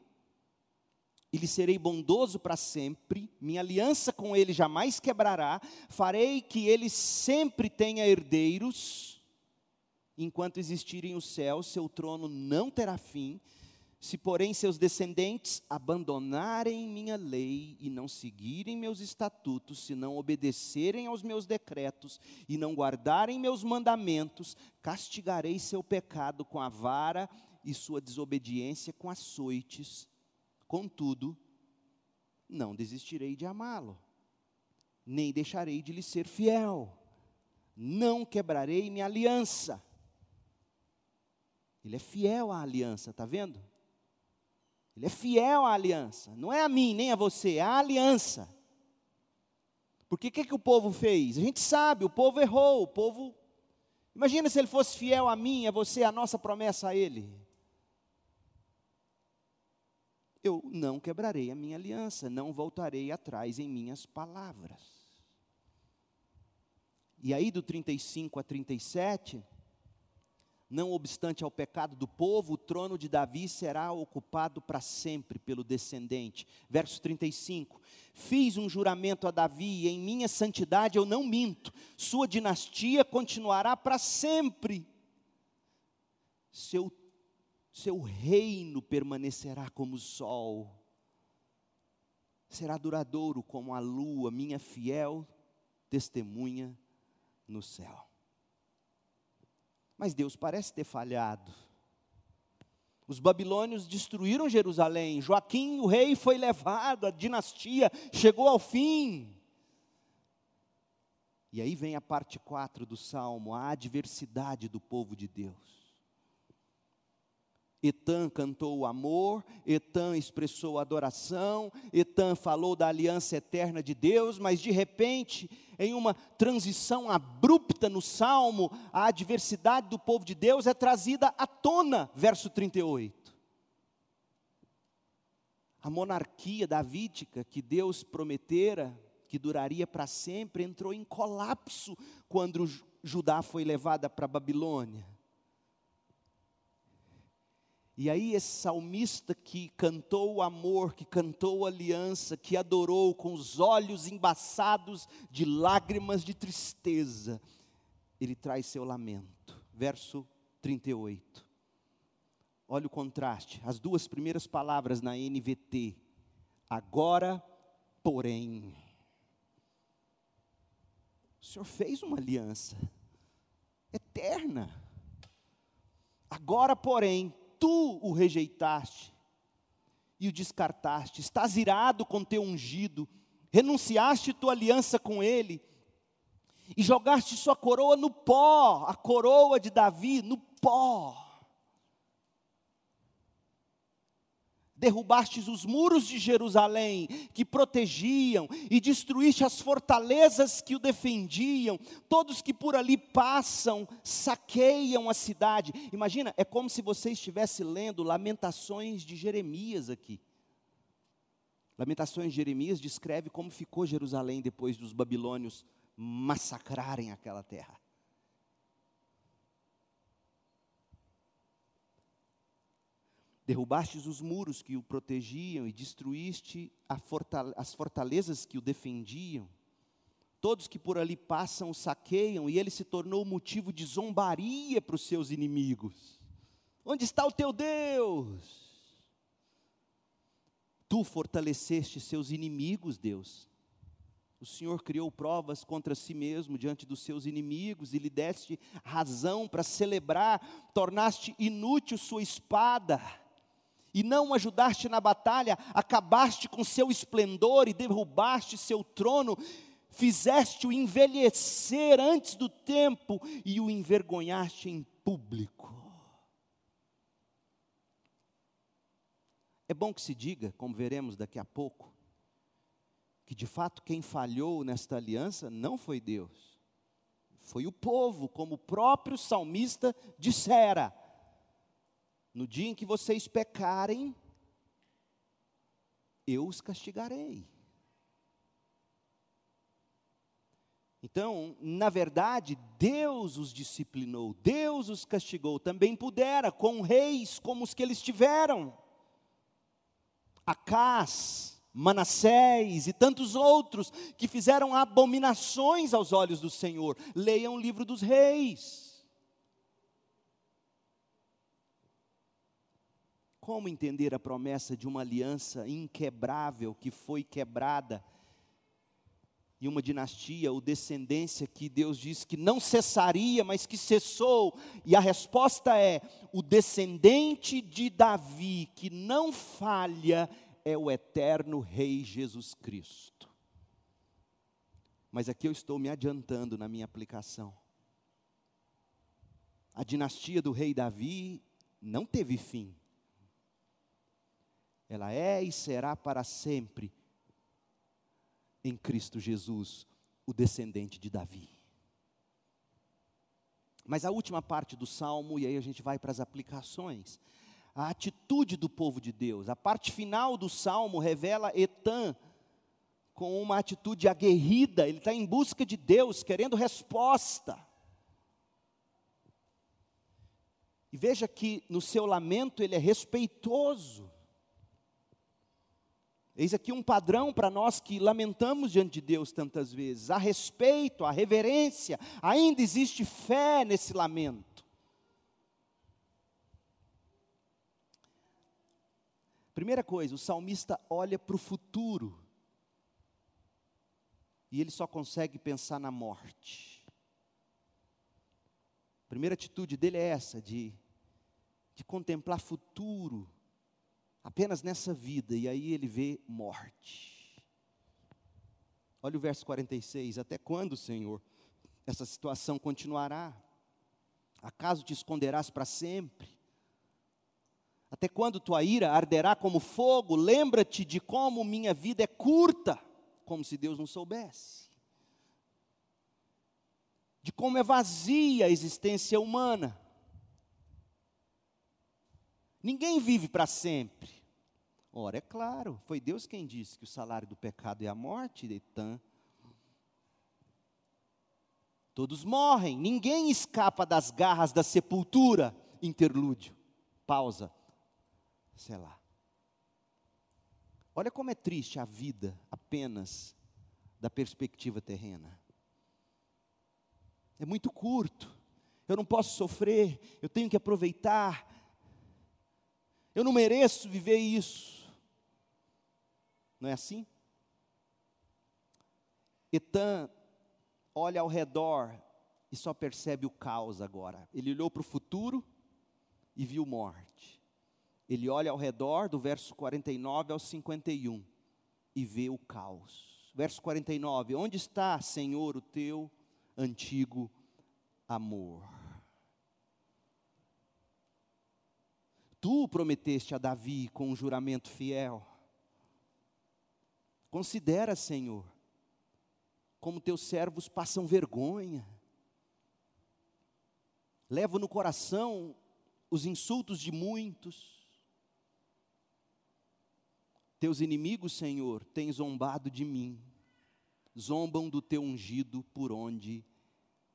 e lhe serei bondoso para sempre, minha aliança com ele jamais quebrará, farei que ele sempre tenha herdeiros, enquanto existirem os céus, seu trono não terá fim, se, porém, seus descendentes abandonarem minha lei e não seguirem meus estatutos, se não obedecerem aos meus decretos e não guardarem meus mandamentos, castigarei seu pecado com a vara e sua desobediência com açoites. Contudo, não desistirei de amá-lo, nem deixarei de lhe ser fiel, não quebrarei minha aliança. Ele é fiel à aliança, está vendo? Ele é fiel à aliança. Não é a mim, nem a você, é a aliança. Porque o que, que o povo fez? A gente sabe, o povo errou, o povo. Imagina se ele fosse fiel a mim, a você, a nossa promessa a ele. Eu não quebrarei a minha aliança, não voltarei atrás em minhas palavras. E aí, do 35 a 37, não obstante ao pecado do povo, o trono de Davi será ocupado para sempre pelo descendente. Verso 35: Fiz um juramento a Davi, e em minha santidade eu não minto, sua dinastia continuará para sempre. Seu, seu reino permanecerá como o sol, será duradouro como a lua, minha fiel testemunha no céu. Mas Deus parece ter falhado. Os babilônios destruíram Jerusalém. Joaquim, o rei, foi levado, a dinastia chegou ao fim. E aí vem a parte 4 do salmo, a adversidade do povo de Deus. Etan cantou o amor, Etan expressou adoração, Etan falou da aliança eterna de Deus, mas de repente, em uma transição abrupta no salmo, a adversidade do povo de Deus é trazida à tona, verso 38. A monarquia davídica que Deus prometera, que duraria para sempre, entrou em colapso quando Judá foi levada para a Babilônia. E aí, esse salmista que cantou o amor, que cantou a aliança, que adorou com os olhos embaçados de lágrimas de tristeza, ele traz seu lamento. Verso 38. Olha o contraste, as duas primeiras palavras na NVT. Agora, porém. O Senhor fez uma aliança eterna. Agora, porém, tu o rejeitaste e o descartaste, estás irado com teu ungido, renunciaste tua aliança com ele, e jogaste sua coroa no pó, a coroa de Davi no pó. Derrubastes os muros de Jerusalém que protegiam e destruíste as fortalezas que o defendiam. Todos que por ali passam saqueiam a cidade. Imagina, é como se você estivesse lendo Lamentações de Jeremias aqui. Lamentações de Jeremias descreve como ficou Jerusalém depois dos babilônios massacrarem aquela terra. Derrubastes os muros que o protegiam e destruíste as fortalezas que o defendiam. Todos que por ali passam o saqueiam, e ele se tornou motivo de zombaria para os seus inimigos. Onde está o teu Deus? Tu fortaleceste seus inimigos, Deus. O Senhor criou provas contra si mesmo diante dos seus inimigos e lhe deste razão para celebrar, tornaste inútil sua espada e não ajudaste na batalha, acabaste com seu esplendor e derrubaste seu trono, fizeste-o envelhecer antes do tempo e o envergonhaste em público. É bom que se diga, como veremos daqui a pouco, que de fato quem falhou nesta aliança não foi Deus, foi o povo, como o próprio salmista dissera. No dia em que vocês pecarem, eu os castigarei. Então, na verdade, Deus os disciplinou, Deus os castigou. Também pudera com reis como os que eles tiveram. Acás, Manassés e tantos outros que fizeram abominações aos olhos do Senhor. Leiam o livro dos reis. Como entender a promessa de uma aliança inquebrável que foi quebrada? E uma dinastia ou descendência que Deus disse que não cessaria, mas que cessou. E a resposta é: o descendente de Davi, que não falha, é o eterno Rei Jesus Cristo. Mas aqui eu estou me adiantando na minha aplicação. A dinastia do rei Davi não teve fim ela é e será para sempre em Cristo Jesus, o descendente de Davi. Mas a última parte do salmo, e aí a gente vai para as aplicações, a atitude do povo de Deus. A parte final do salmo revela Etan com uma atitude aguerrida, ele está em busca de Deus, querendo resposta. E veja que no seu lamento ele é respeitoso. Eis aqui um padrão para nós que lamentamos diante de Deus tantas vezes. Há respeito, há reverência, ainda existe fé nesse lamento. Primeira coisa, o salmista olha para o futuro. E ele só consegue pensar na morte. A primeira atitude dele é essa, de, de contemplar futuro apenas nessa vida, e aí ele vê morte. Olha o verso 46: Até quando, Senhor, essa situação continuará? Acaso te esconderás para sempre? Até quando tua ira arderá como fogo? Lembra-te de como minha vida é curta, como se Deus não soubesse. De como é vazia a existência humana. Ninguém vive para sempre. Ora, é claro, foi Deus quem disse que o salário do pecado é a morte, Etan. Todos morrem, ninguém escapa das garras da sepultura. Interlúdio, pausa, sei lá. Olha como é triste a vida apenas da perspectiva terrena. É muito curto, eu não posso sofrer, eu tenho que aproveitar, eu não mereço viver isso. Não é assim? Etan olha ao redor e só percebe o caos agora. Ele olhou para o futuro e viu morte. Ele olha ao redor, do verso 49 ao 51, e vê o caos. Verso 49: Onde está, Senhor, o teu antigo amor. Tu prometeste a Davi com um juramento fiel. Considera, Senhor, como teus servos passam vergonha. Levo no coração os insultos de muitos. Teus inimigos, Senhor, têm zombado de mim, zombam do teu ungido por onde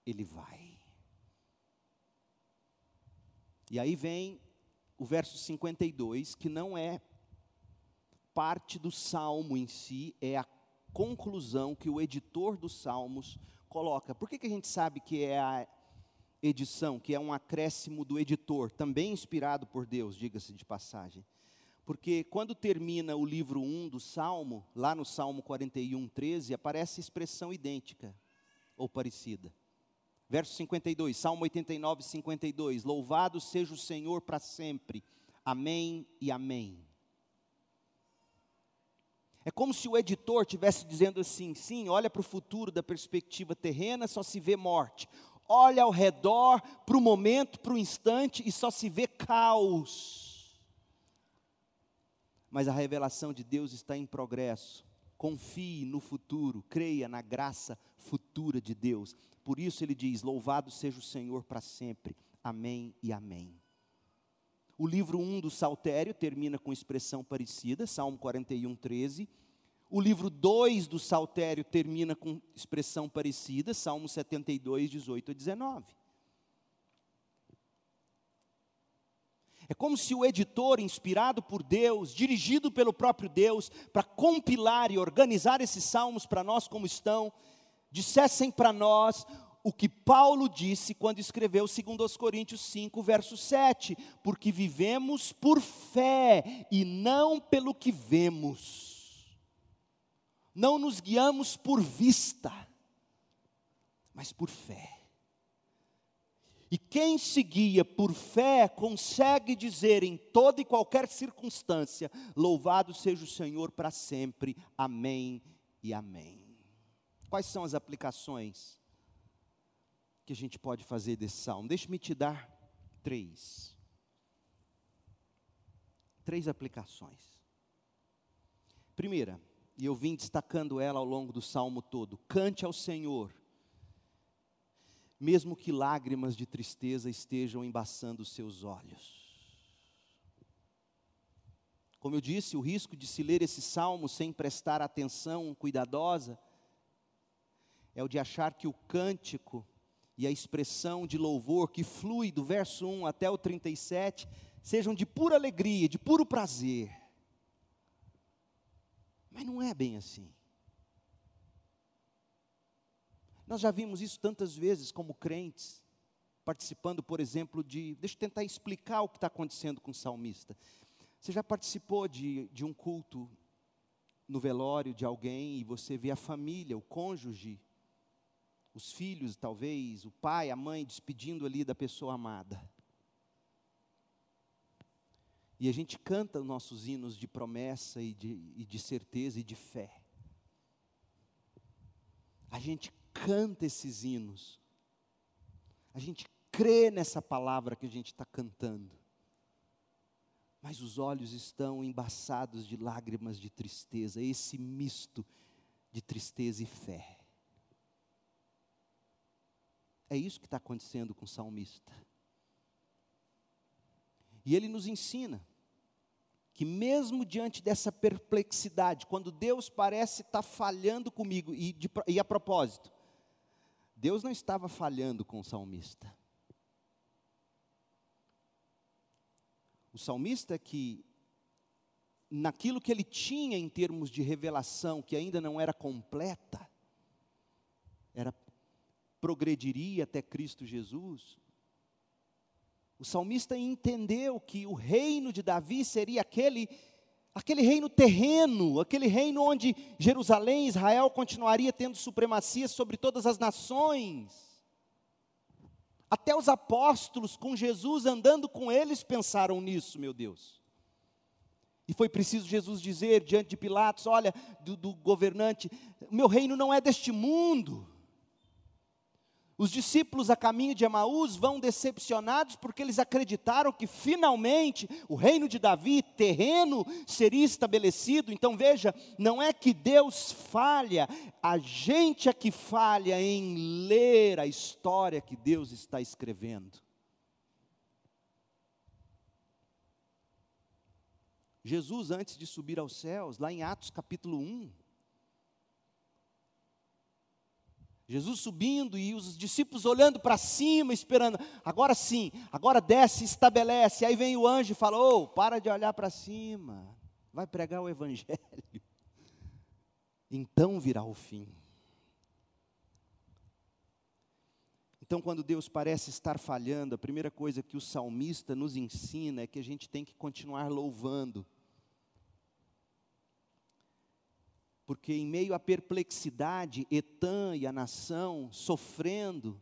ele vai. E aí vem o verso 52, que não é parte do salmo em si, é a conclusão que o editor dos salmos coloca. Por que, que a gente sabe que é a edição, que é um acréscimo do editor, também inspirado por Deus, diga-se de passagem? Porque quando termina o livro 1 do Salmo, lá no Salmo 41, 13, aparece expressão idêntica ou parecida. Verso 52, Salmo 89, 52. Louvado seja o Senhor para sempre. Amém e amém. É como se o editor estivesse dizendo assim: sim, olha para o futuro da perspectiva terrena, só se vê morte. Olha ao redor, para o momento, para o instante, e só se vê caos. Mas a revelação de Deus está em progresso. Confie no futuro, creia na graça futura de Deus. Por isso ele diz: Louvado seja o Senhor para sempre. Amém e amém. O livro 1 do Saltério termina com expressão parecida, Salmo 41, 13. O livro 2 do Saltério termina com expressão parecida, Salmo 72, 18 a 19. É como se o editor, inspirado por Deus, dirigido pelo próprio Deus, para compilar e organizar esses salmos para nós como estão, dissessem para nós o que Paulo disse quando escreveu 2 Coríntios 5, verso 7, porque vivemos por fé e não pelo que vemos. Não nos guiamos por vista, mas por fé. E quem se guia por fé consegue dizer em toda e qualquer circunstância: Louvado seja o Senhor para sempre. Amém e amém. Quais são as aplicações que a gente pode fazer desse salmo? Deixe-me te dar três. Três aplicações. Primeira, e eu vim destacando ela ao longo do salmo todo: cante ao Senhor, mesmo que lágrimas de tristeza estejam embaçando os seus olhos. Como eu disse, o risco de se ler esse salmo sem prestar atenção cuidadosa é o de achar que o cântico e a expressão de louvor que flui do verso 1 até o 37 sejam de pura alegria, de puro prazer. Mas não é bem assim. Nós já vimos isso tantas vezes como crentes, participando, por exemplo, de. Deixa eu tentar explicar o que está acontecendo com o salmista. Você já participou de, de um culto no velório de alguém e você vê a família, o cônjuge, os filhos, talvez, o pai, a mãe, despedindo ali da pessoa amada. E a gente canta os nossos hinos de promessa e de, e de certeza e de fé. A gente canta esses hinos. A gente crê nessa palavra que a gente está cantando. Mas os olhos estão embaçados de lágrimas de tristeza, esse misto de tristeza e fé. É isso que está acontecendo com o salmista. E ele nos ensina que, mesmo diante dessa perplexidade, quando Deus parece estar tá falhando comigo, e, de, e a propósito, Deus não estava falhando com o salmista. O salmista que, naquilo que ele tinha em termos de revelação, que ainda não era completa, era progrediria até Cristo Jesus, o salmista entendeu que o reino de Davi seria aquele aquele reino terreno, aquele reino onde Jerusalém, Israel continuaria tendo supremacia sobre todas as nações. Até os apóstolos com Jesus andando com eles pensaram nisso, meu Deus. E foi preciso Jesus dizer diante de Pilatos: Olha, do, do governante, meu reino não é deste mundo. Os discípulos a caminho de Emaús vão decepcionados porque eles acreditaram que finalmente o reino de Davi, terreno, seria estabelecido. Então veja, não é que Deus falha, a gente é que falha em ler a história que Deus está escrevendo. Jesus, antes de subir aos céus, lá em Atos capítulo 1, Jesus subindo e os discípulos olhando para cima, esperando. Agora sim, agora desce, estabelece. Aí vem o anjo e fala: oh, para de olhar para cima, vai pregar o Evangelho. Então virá o fim. Então, quando Deus parece estar falhando, a primeira coisa que o salmista nos ensina é que a gente tem que continuar louvando. Porque em meio à perplexidade, Etã e a nação sofrendo,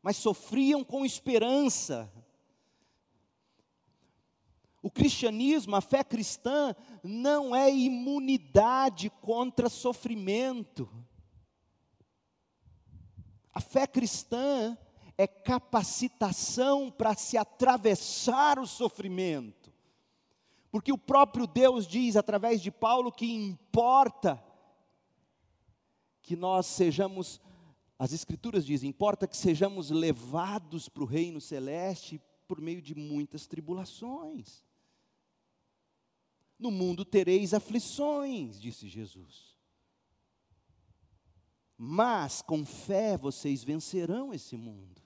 mas sofriam com esperança. O cristianismo, a fé cristã, não é imunidade contra sofrimento. A fé cristã é capacitação para se atravessar o sofrimento. Porque o próprio Deus diz através de Paulo que importa que nós sejamos, as Escrituras dizem, importa que sejamos levados para o reino celeste por meio de muitas tribulações. No mundo tereis aflições, disse Jesus. Mas com fé vocês vencerão esse mundo.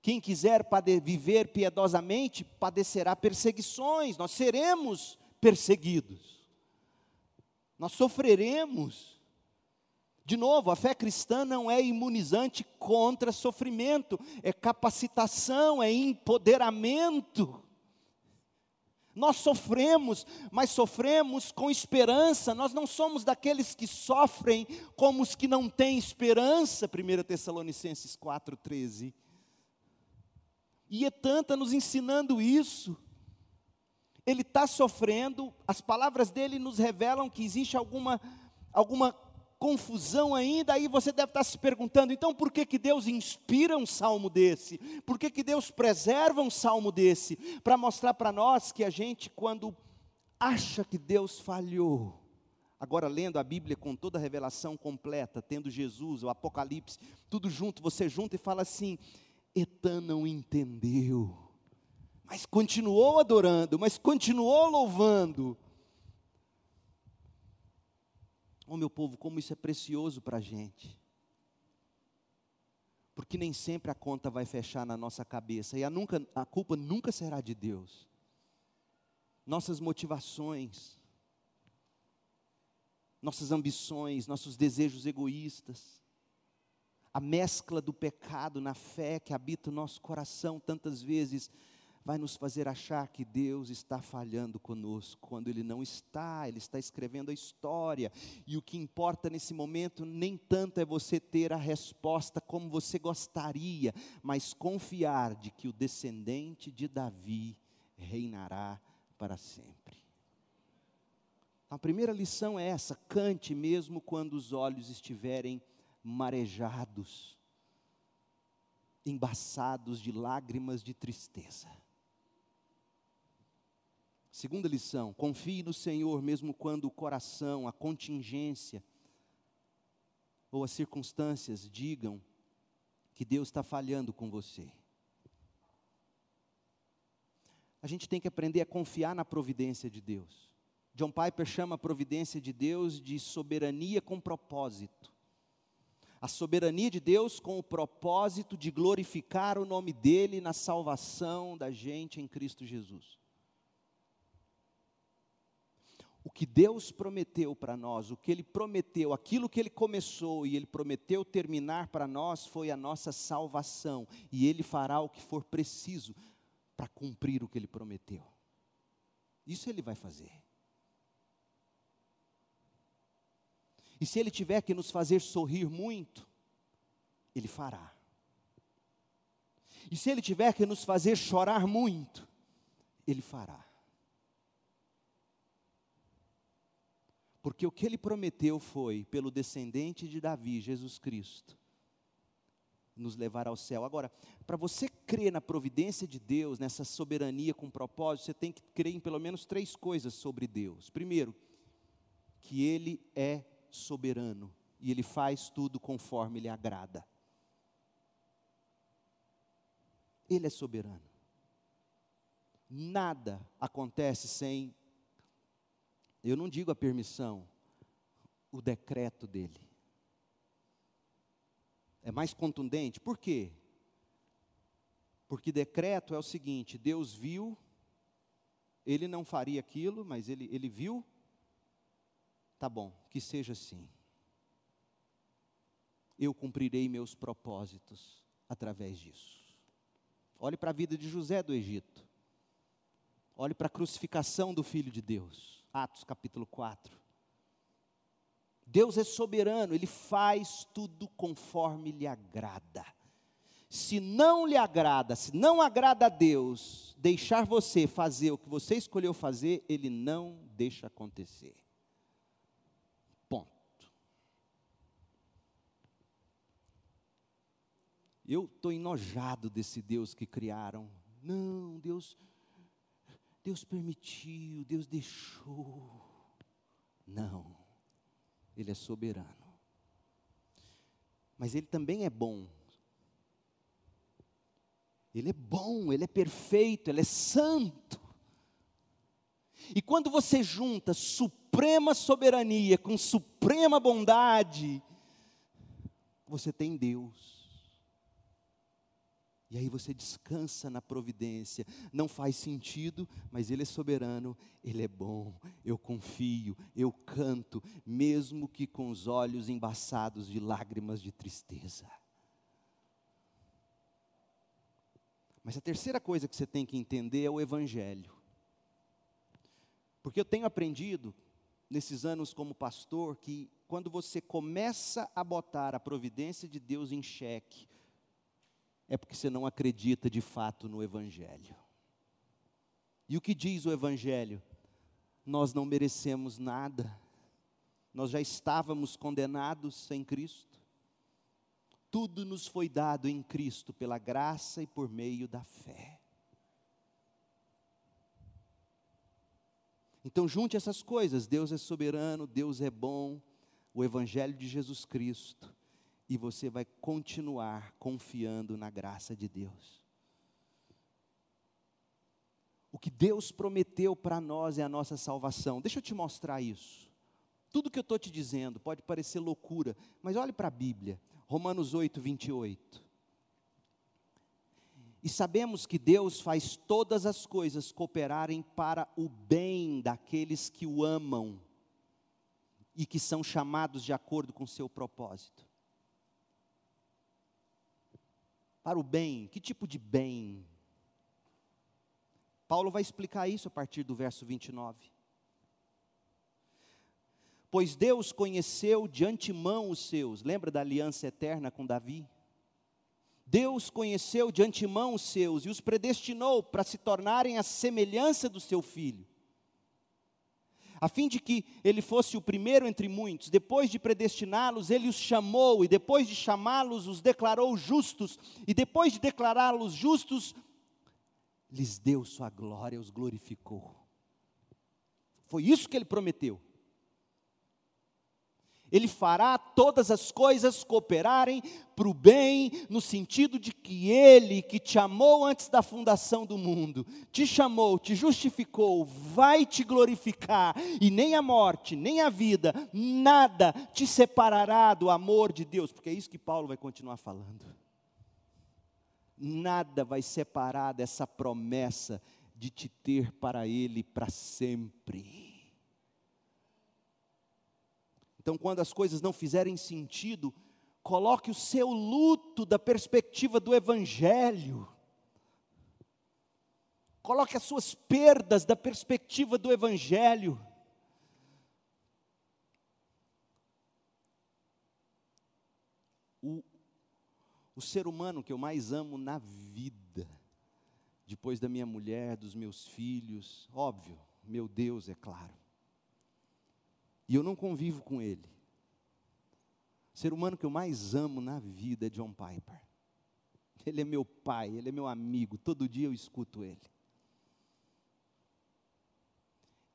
Quem quiser viver piedosamente padecerá perseguições, nós seremos perseguidos nós sofreremos. De novo, a fé cristã não é imunizante contra sofrimento, é capacitação, é empoderamento. Nós sofremos, mas sofremos com esperança, nós não somos daqueles que sofrem como os que não têm esperança, 1 Tessalonicenses 4,13. E é tanta nos ensinando isso ele está sofrendo, as palavras dele nos revelam que existe alguma, alguma confusão ainda, aí você deve estar se perguntando, então por que, que Deus inspira um salmo desse? Por que, que Deus preserva um salmo desse? Para mostrar para nós que a gente, quando acha que Deus falhou, agora lendo a Bíblia com toda a revelação completa, tendo Jesus, o Apocalipse, tudo junto, você junta e fala assim: Etã não entendeu mas continuou adorando, mas continuou louvando. Oh, meu povo, como isso é precioso para a gente. Porque nem sempre a conta vai fechar na nossa cabeça, e a, nunca, a culpa nunca será de Deus. Nossas motivações, nossas ambições, nossos desejos egoístas, a mescla do pecado na fé que habita o nosso coração tantas vezes vai nos fazer achar que Deus está falhando conosco, quando Ele não está, Ele está escrevendo a história, e o que importa nesse momento nem tanto é você ter a resposta como você gostaria, mas confiar de que o descendente de Davi reinará para sempre. A primeira lição é essa: cante mesmo quando os olhos estiverem marejados, embaçados de lágrimas de tristeza. Segunda lição: confie no Senhor, mesmo quando o coração, a contingência ou as circunstâncias digam que Deus está falhando com você. A gente tem que aprender a confiar na providência de Deus. John Piper chama a providência de Deus de soberania com propósito. A soberania de Deus com o propósito de glorificar o nome dEle na salvação da gente em Cristo Jesus. O que Deus prometeu para nós, o que Ele prometeu, aquilo que Ele começou e Ele prometeu terminar para nós foi a nossa salvação, e Ele fará o que for preciso para cumprir o que Ele prometeu. Isso Ele vai fazer. E se Ele tiver que nos fazer sorrir muito, Ele fará. E se Ele tiver que nos fazer chorar muito, Ele fará. Porque o que ele prometeu foi, pelo descendente de Davi, Jesus Cristo, nos levar ao céu. Agora, para você crer na providência de Deus, nessa soberania com propósito, você tem que crer em pelo menos três coisas sobre Deus. Primeiro, que Ele é soberano e Ele faz tudo conforme lhe agrada. Ele é soberano. Nada acontece sem, eu não digo a permissão, o decreto dele. É mais contundente, por quê? Porque decreto é o seguinte: Deus viu, ele não faria aquilo, mas ele, ele viu, tá bom, que seja assim. Eu cumprirei meus propósitos através disso. Olhe para a vida de José do Egito. Olhe para a crucificação do Filho de Deus. Atos capítulo 4. Deus é soberano, Ele faz tudo conforme lhe agrada. Se não lhe agrada, se não agrada a Deus, deixar você fazer o que você escolheu fazer, Ele não deixa acontecer. Ponto. Eu estou enojado desse Deus que criaram. Não, Deus, Deus permitiu, Deus deixou. Não. Ele é soberano. Mas Ele também é bom. Ele é bom, Ele é perfeito, Ele é santo. E quando você junta suprema soberania com suprema bondade, você tem Deus. E aí você descansa na providência. Não faz sentido, mas Ele é soberano, Ele é bom. Eu confio, eu canto, mesmo que com os olhos embaçados de lágrimas de tristeza. Mas a terceira coisa que você tem que entender é o Evangelho. Porque eu tenho aprendido, nesses anos como pastor, que quando você começa a botar a providência de Deus em xeque, é porque você não acredita de fato no Evangelho. E o que diz o Evangelho? Nós não merecemos nada, nós já estávamos condenados sem Cristo. Tudo nos foi dado em Cristo pela graça e por meio da fé. Então, junte essas coisas: Deus é soberano, Deus é bom, o Evangelho de Jesus Cristo e você vai continuar confiando na graça de Deus. O que Deus prometeu para nós é a nossa salvação. Deixa eu te mostrar isso. Tudo que eu estou te dizendo pode parecer loucura, mas olhe para a Bíblia, Romanos 8, 28. E sabemos que Deus faz todas as coisas cooperarem para o bem daqueles que o amam e que são chamados de acordo com o seu propósito para o bem. Que tipo de bem? Paulo vai explicar isso a partir do verso 29. Pois Deus conheceu de antemão os seus, lembra da aliança eterna com Davi? Deus conheceu de antemão os seus e os predestinou para se tornarem a semelhança do seu filho a fim de que ele fosse o primeiro entre muitos. Depois de predestiná-los, ele os chamou, e depois de chamá-los, os declarou justos, e depois de declará-los justos, lhes deu sua glória, os glorificou. Foi isso que ele prometeu. Ele fará todas as coisas cooperarem para o bem, no sentido de que Ele, que te amou antes da fundação do mundo, te chamou, te justificou, vai te glorificar, e nem a morte, nem a vida, nada te separará do amor de Deus, porque é isso que Paulo vai continuar falando. Nada vai separar dessa promessa de te ter para Ele para sempre. Então, quando as coisas não fizerem sentido, coloque o seu luto da perspectiva do Evangelho. Coloque as suas perdas da perspectiva do Evangelho. O, o ser humano que eu mais amo na vida, depois da minha mulher, dos meus filhos, óbvio, meu Deus, é claro e eu não convivo com ele. O ser humano que eu mais amo na vida é John Piper. Ele é meu pai, ele é meu amigo, todo dia eu escuto ele.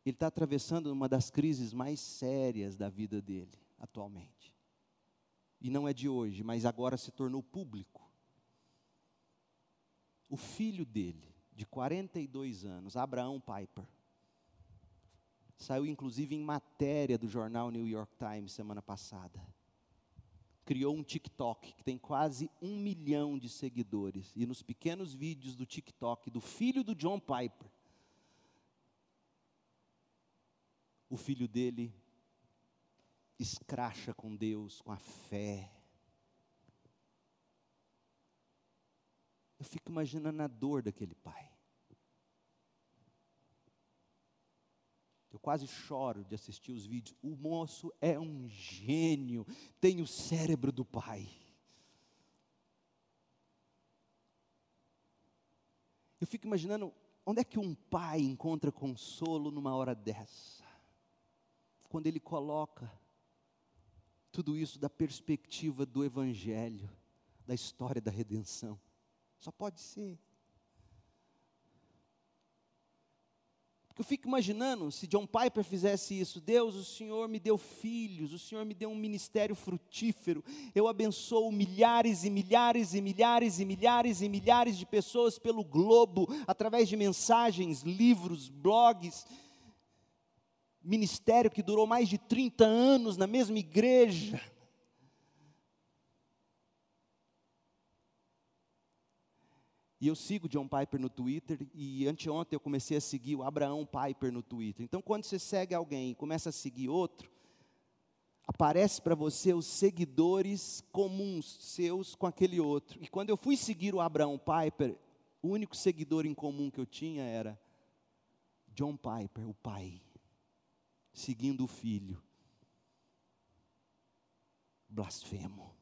Ele está atravessando uma das crises mais sérias da vida dele, atualmente. E não é de hoje, mas agora se tornou público. O filho dele, de 42 anos, Abraão Piper, saiu inclusive em matéria do jornal New York Times semana passada. Criou um TikTok que tem quase um milhão de seguidores. E nos pequenos vídeos do TikTok do filho do John Piper, o filho dele escracha com Deus, com a fé. Eu fico imaginando a dor daquele pai. Eu quase choro de assistir os vídeos. O moço é um gênio, tem o cérebro do pai. Eu fico imaginando onde é que um pai encontra consolo numa hora dessa quando ele coloca tudo isso da perspectiva do Evangelho, da história da redenção. Só pode ser. Eu fico imaginando se John Piper fizesse isso: Deus, o Senhor me deu filhos, o Senhor me deu um ministério frutífero, eu abençoo milhares e milhares e milhares e milhares e milhares de pessoas pelo globo, através de mensagens, livros, blogs. Ministério que durou mais de 30 anos na mesma igreja. E eu sigo John Piper no Twitter e anteontem eu comecei a seguir o Abraão Piper no Twitter. Então quando você segue alguém e começa a seguir outro, aparece para você os seguidores comuns seus com aquele outro. E quando eu fui seguir o Abraão Piper, o único seguidor em comum que eu tinha era John Piper, o pai seguindo o filho. Blasfemo.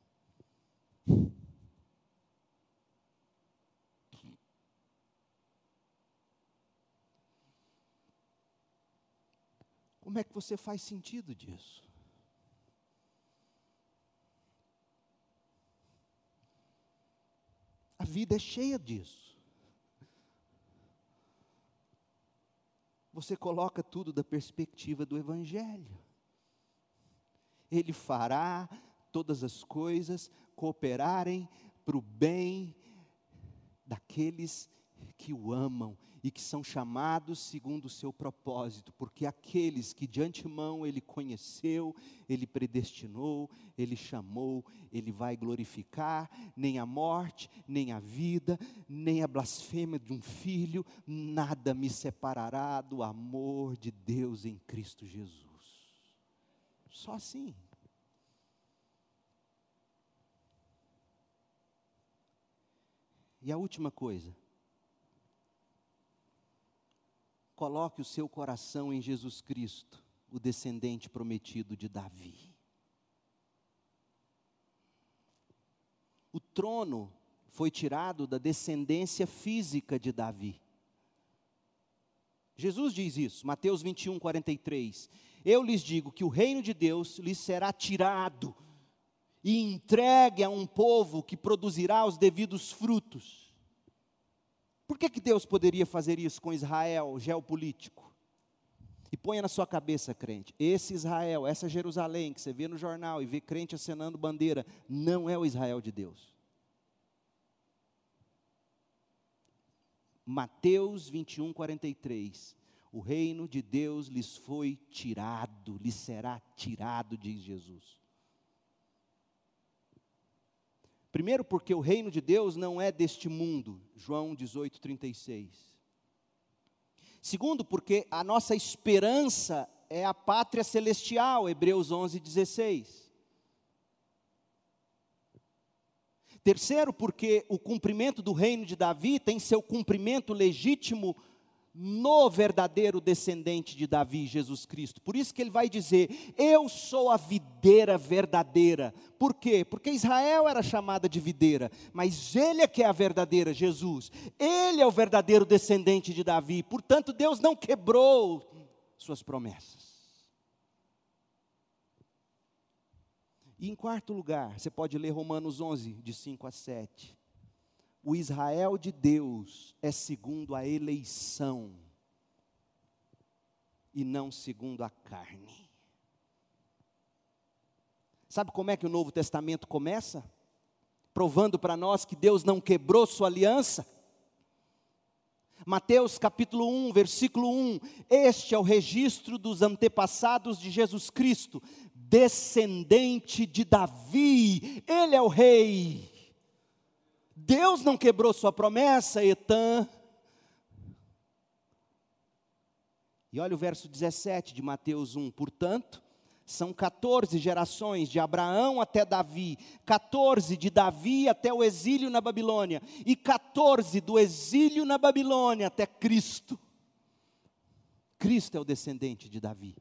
Como é que você faz sentido disso? A vida é cheia disso. você coloca tudo da perspectiva do Evangelho. Ele fará todas as coisas cooperarem para o bem daqueles que o amam e que são chamados segundo o seu propósito, porque aqueles que de antemão ele conheceu, ele predestinou, ele chamou, ele vai glorificar, nem a morte, nem a vida, nem a blasfêmia de um filho, nada me separará do amor de Deus em Cristo Jesus. Só assim. E a última coisa, Coloque o seu coração em Jesus Cristo, o descendente prometido de Davi. O trono foi tirado da descendência física de Davi. Jesus diz isso, Mateus 21, 43. Eu lhes digo que o reino de Deus lhes será tirado e entregue a um povo que produzirá os devidos frutos. Por que, que Deus poderia fazer isso com Israel geopolítico? E ponha na sua cabeça, crente, esse Israel, essa Jerusalém que você vê no jornal e vê crente acenando bandeira, não é o Israel de Deus. Mateus 21, 43. O reino de Deus lhes foi tirado, lhes será tirado, diz Jesus. Primeiro, porque o reino de Deus não é deste mundo, João 18, 36. Segundo, porque a nossa esperança é a pátria celestial, Hebreus 11, 16. Terceiro, porque o cumprimento do reino de Davi tem seu cumprimento legítimo no verdadeiro descendente de Davi, Jesus Cristo. Por isso que ele vai dizer: Eu sou a videira verdadeira. Por quê? Porque Israel era chamada de videira, mas ele é que é a verdadeira, Jesus. Ele é o verdadeiro descendente de Davi. Portanto, Deus não quebrou suas promessas. E em quarto lugar, você pode ler Romanos 11, de 5 a 7. O Israel de Deus é segundo a eleição e não segundo a carne. Sabe como é que o Novo Testamento começa? Provando para nós que Deus não quebrou sua aliança. Mateus capítulo 1, versículo 1: Este é o registro dos antepassados de Jesus Cristo, descendente de Davi, ele é o rei. Deus não quebrou sua promessa, Etan. E olha o verso 17 de Mateus 1: Portanto, são 14 gerações, de Abraão até Davi, 14 de Davi até o exílio na Babilônia, e 14 do exílio na Babilônia até Cristo. Cristo é o descendente de Davi.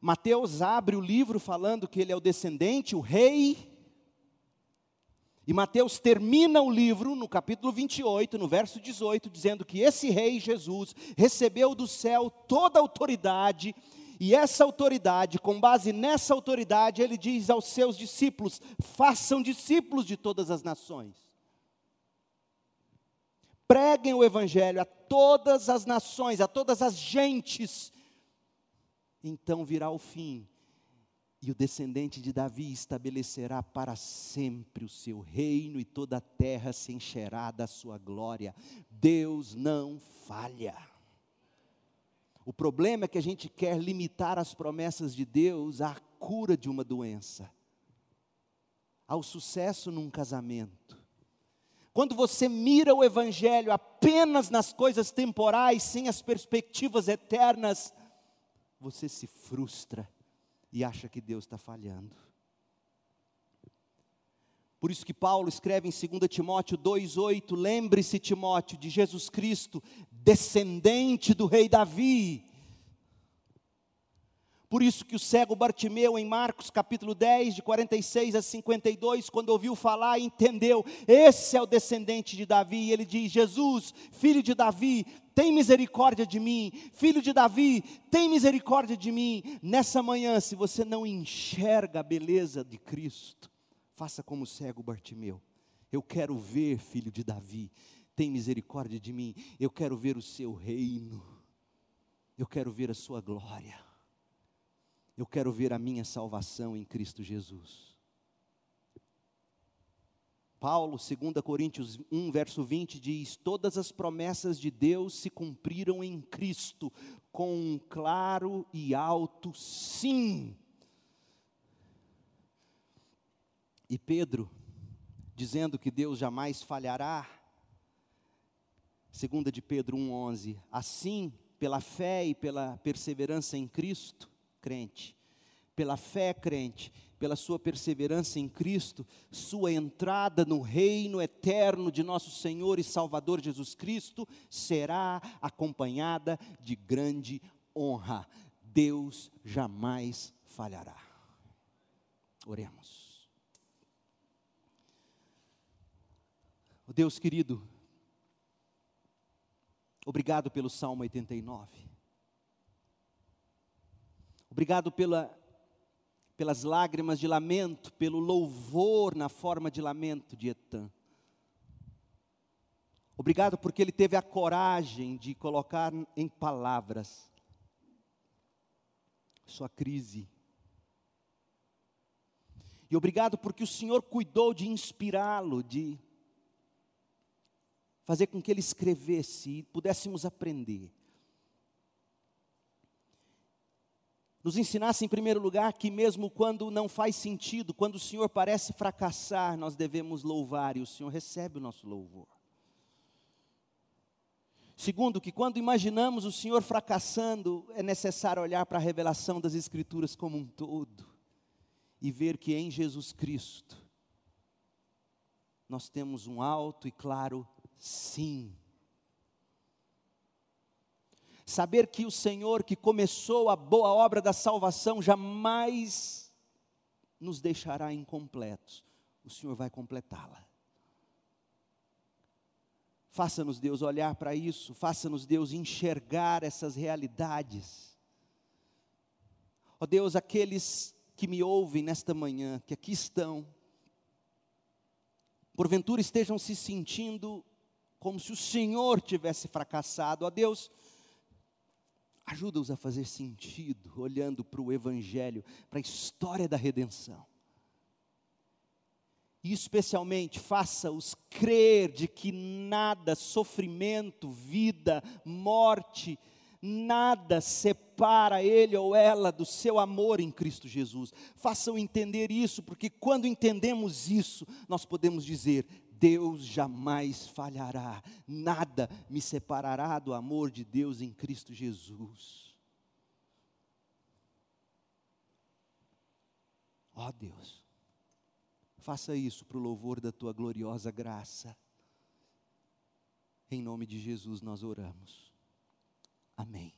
Mateus abre o livro falando que ele é o descendente, o rei. E Mateus termina o livro no capítulo 28, no verso 18, dizendo que esse rei Jesus recebeu do céu toda a autoridade, e essa autoridade, com base nessa autoridade, ele diz aos seus discípulos: façam discípulos de todas as nações. Preguem o evangelho a todas as nações, a todas as gentes. Então virá o fim e o descendente de Davi estabelecerá para sempre o seu reino, e toda a terra se encherá da sua glória. Deus não falha. O problema é que a gente quer limitar as promessas de Deus à cura de uma doença, ao sucesso num casamento. Quando você mira o Evangelho apenas nas coisas temporais, sem as perspectivas eternas, você se frustra e acha que Deus está falhando. Por isso que Paulo escreve em 2 Timóteo 2,8: Lembre-se, Timóteo, de Jesus Cristo, descendente do rei Davi. Por isso que o cego Bartimeu, em Marcos capítulo 10, de 46 a 52, quando ouviu falar, entendeu: esse é o descendente de Davi. Ele diz: Jesus, filho de Davi, tem misericórdia de mim. Filho de Davi, tem misericórdia de mim. Nessa manhã, se você não enxerga a beleza de Cristo, faça como o cego Bartimeu. Eu quero ver, filho de Davi, tem misericórdia de mim. Eu quero ver o seu reino. Eu quero ver a sua glória. Eu quero ver a minha salvação em Cristo Jesus. Paulo, 2 Coríntios 1, verso 20 diz: Todas as promessas de Deus se cumpriram em Cristo, com um claro e alto sim. E Pedro, dizendo que Deus jamais falhará, 2 de Pedro 1,11: Assim, pela fé e pela perseverança em Cristo, crente, pela fé, crente, pela sua perseverança em Cristo, sua entrada no reino eterno de nosso Senhor e Salvador Jesus Cristo será acompanhada de grande honra. Deus jamais falhará. Oremos. Deus querido, obrigado pelo Salmo 89. Obrigado pela pelas lágrimas de lamento, pelo louvor na forma de lamento de Etan. Obrigado porque ele teve a coragem de colocar em palavras sua crise. E obrigado porque o Senhor cuidou de inspirá-lo, de fazer com que ele escrevesse e pudéssemos aprender. Nos ensinasse, em primeiro lugar, que mesmo quando não faz sentido, quando o Senhor parece fracassar, nós devemos louvar e o Senhor recebe o nosso louvor. Segundo, que quando imaginamos o Senhor fracassando, é necessário olhar para a revelação das Escrituras como um todo e ver que em Jesus Cristo nós temos um alto e claro sim saber que o Senhor que começou a boa obra da salvação jamais nos deixará incompletos, o Senhor vai completá-la. Faça-nos, Deus, olhar para isso, faça-nos, Deus, enxergar essas realidades. Ó oh, Deus, aqueles que me ouvem nesta manhã, que aqui estão, porventura estejam se sentindo como se o Senhor tivesse fracassado. Ó Deus, ajuda-os a fazer sentido, olhando para o Evangelho, para a história da redenção. E especialmente, faça-os crer de que nada, sofrimento, vida, morte, nada separa ele ou ela do seu amor em Cristo Jesus. Façam entender isso, porque quando entendemos isso, nós podemos dizer: Deus jamais falhará, nada me separará do amor de Deus em Cristo Jesus. Ó oh Deus, faça isso para o louvor da tua gloriosa graça. Em nome de Jesus nós oramos. Amém.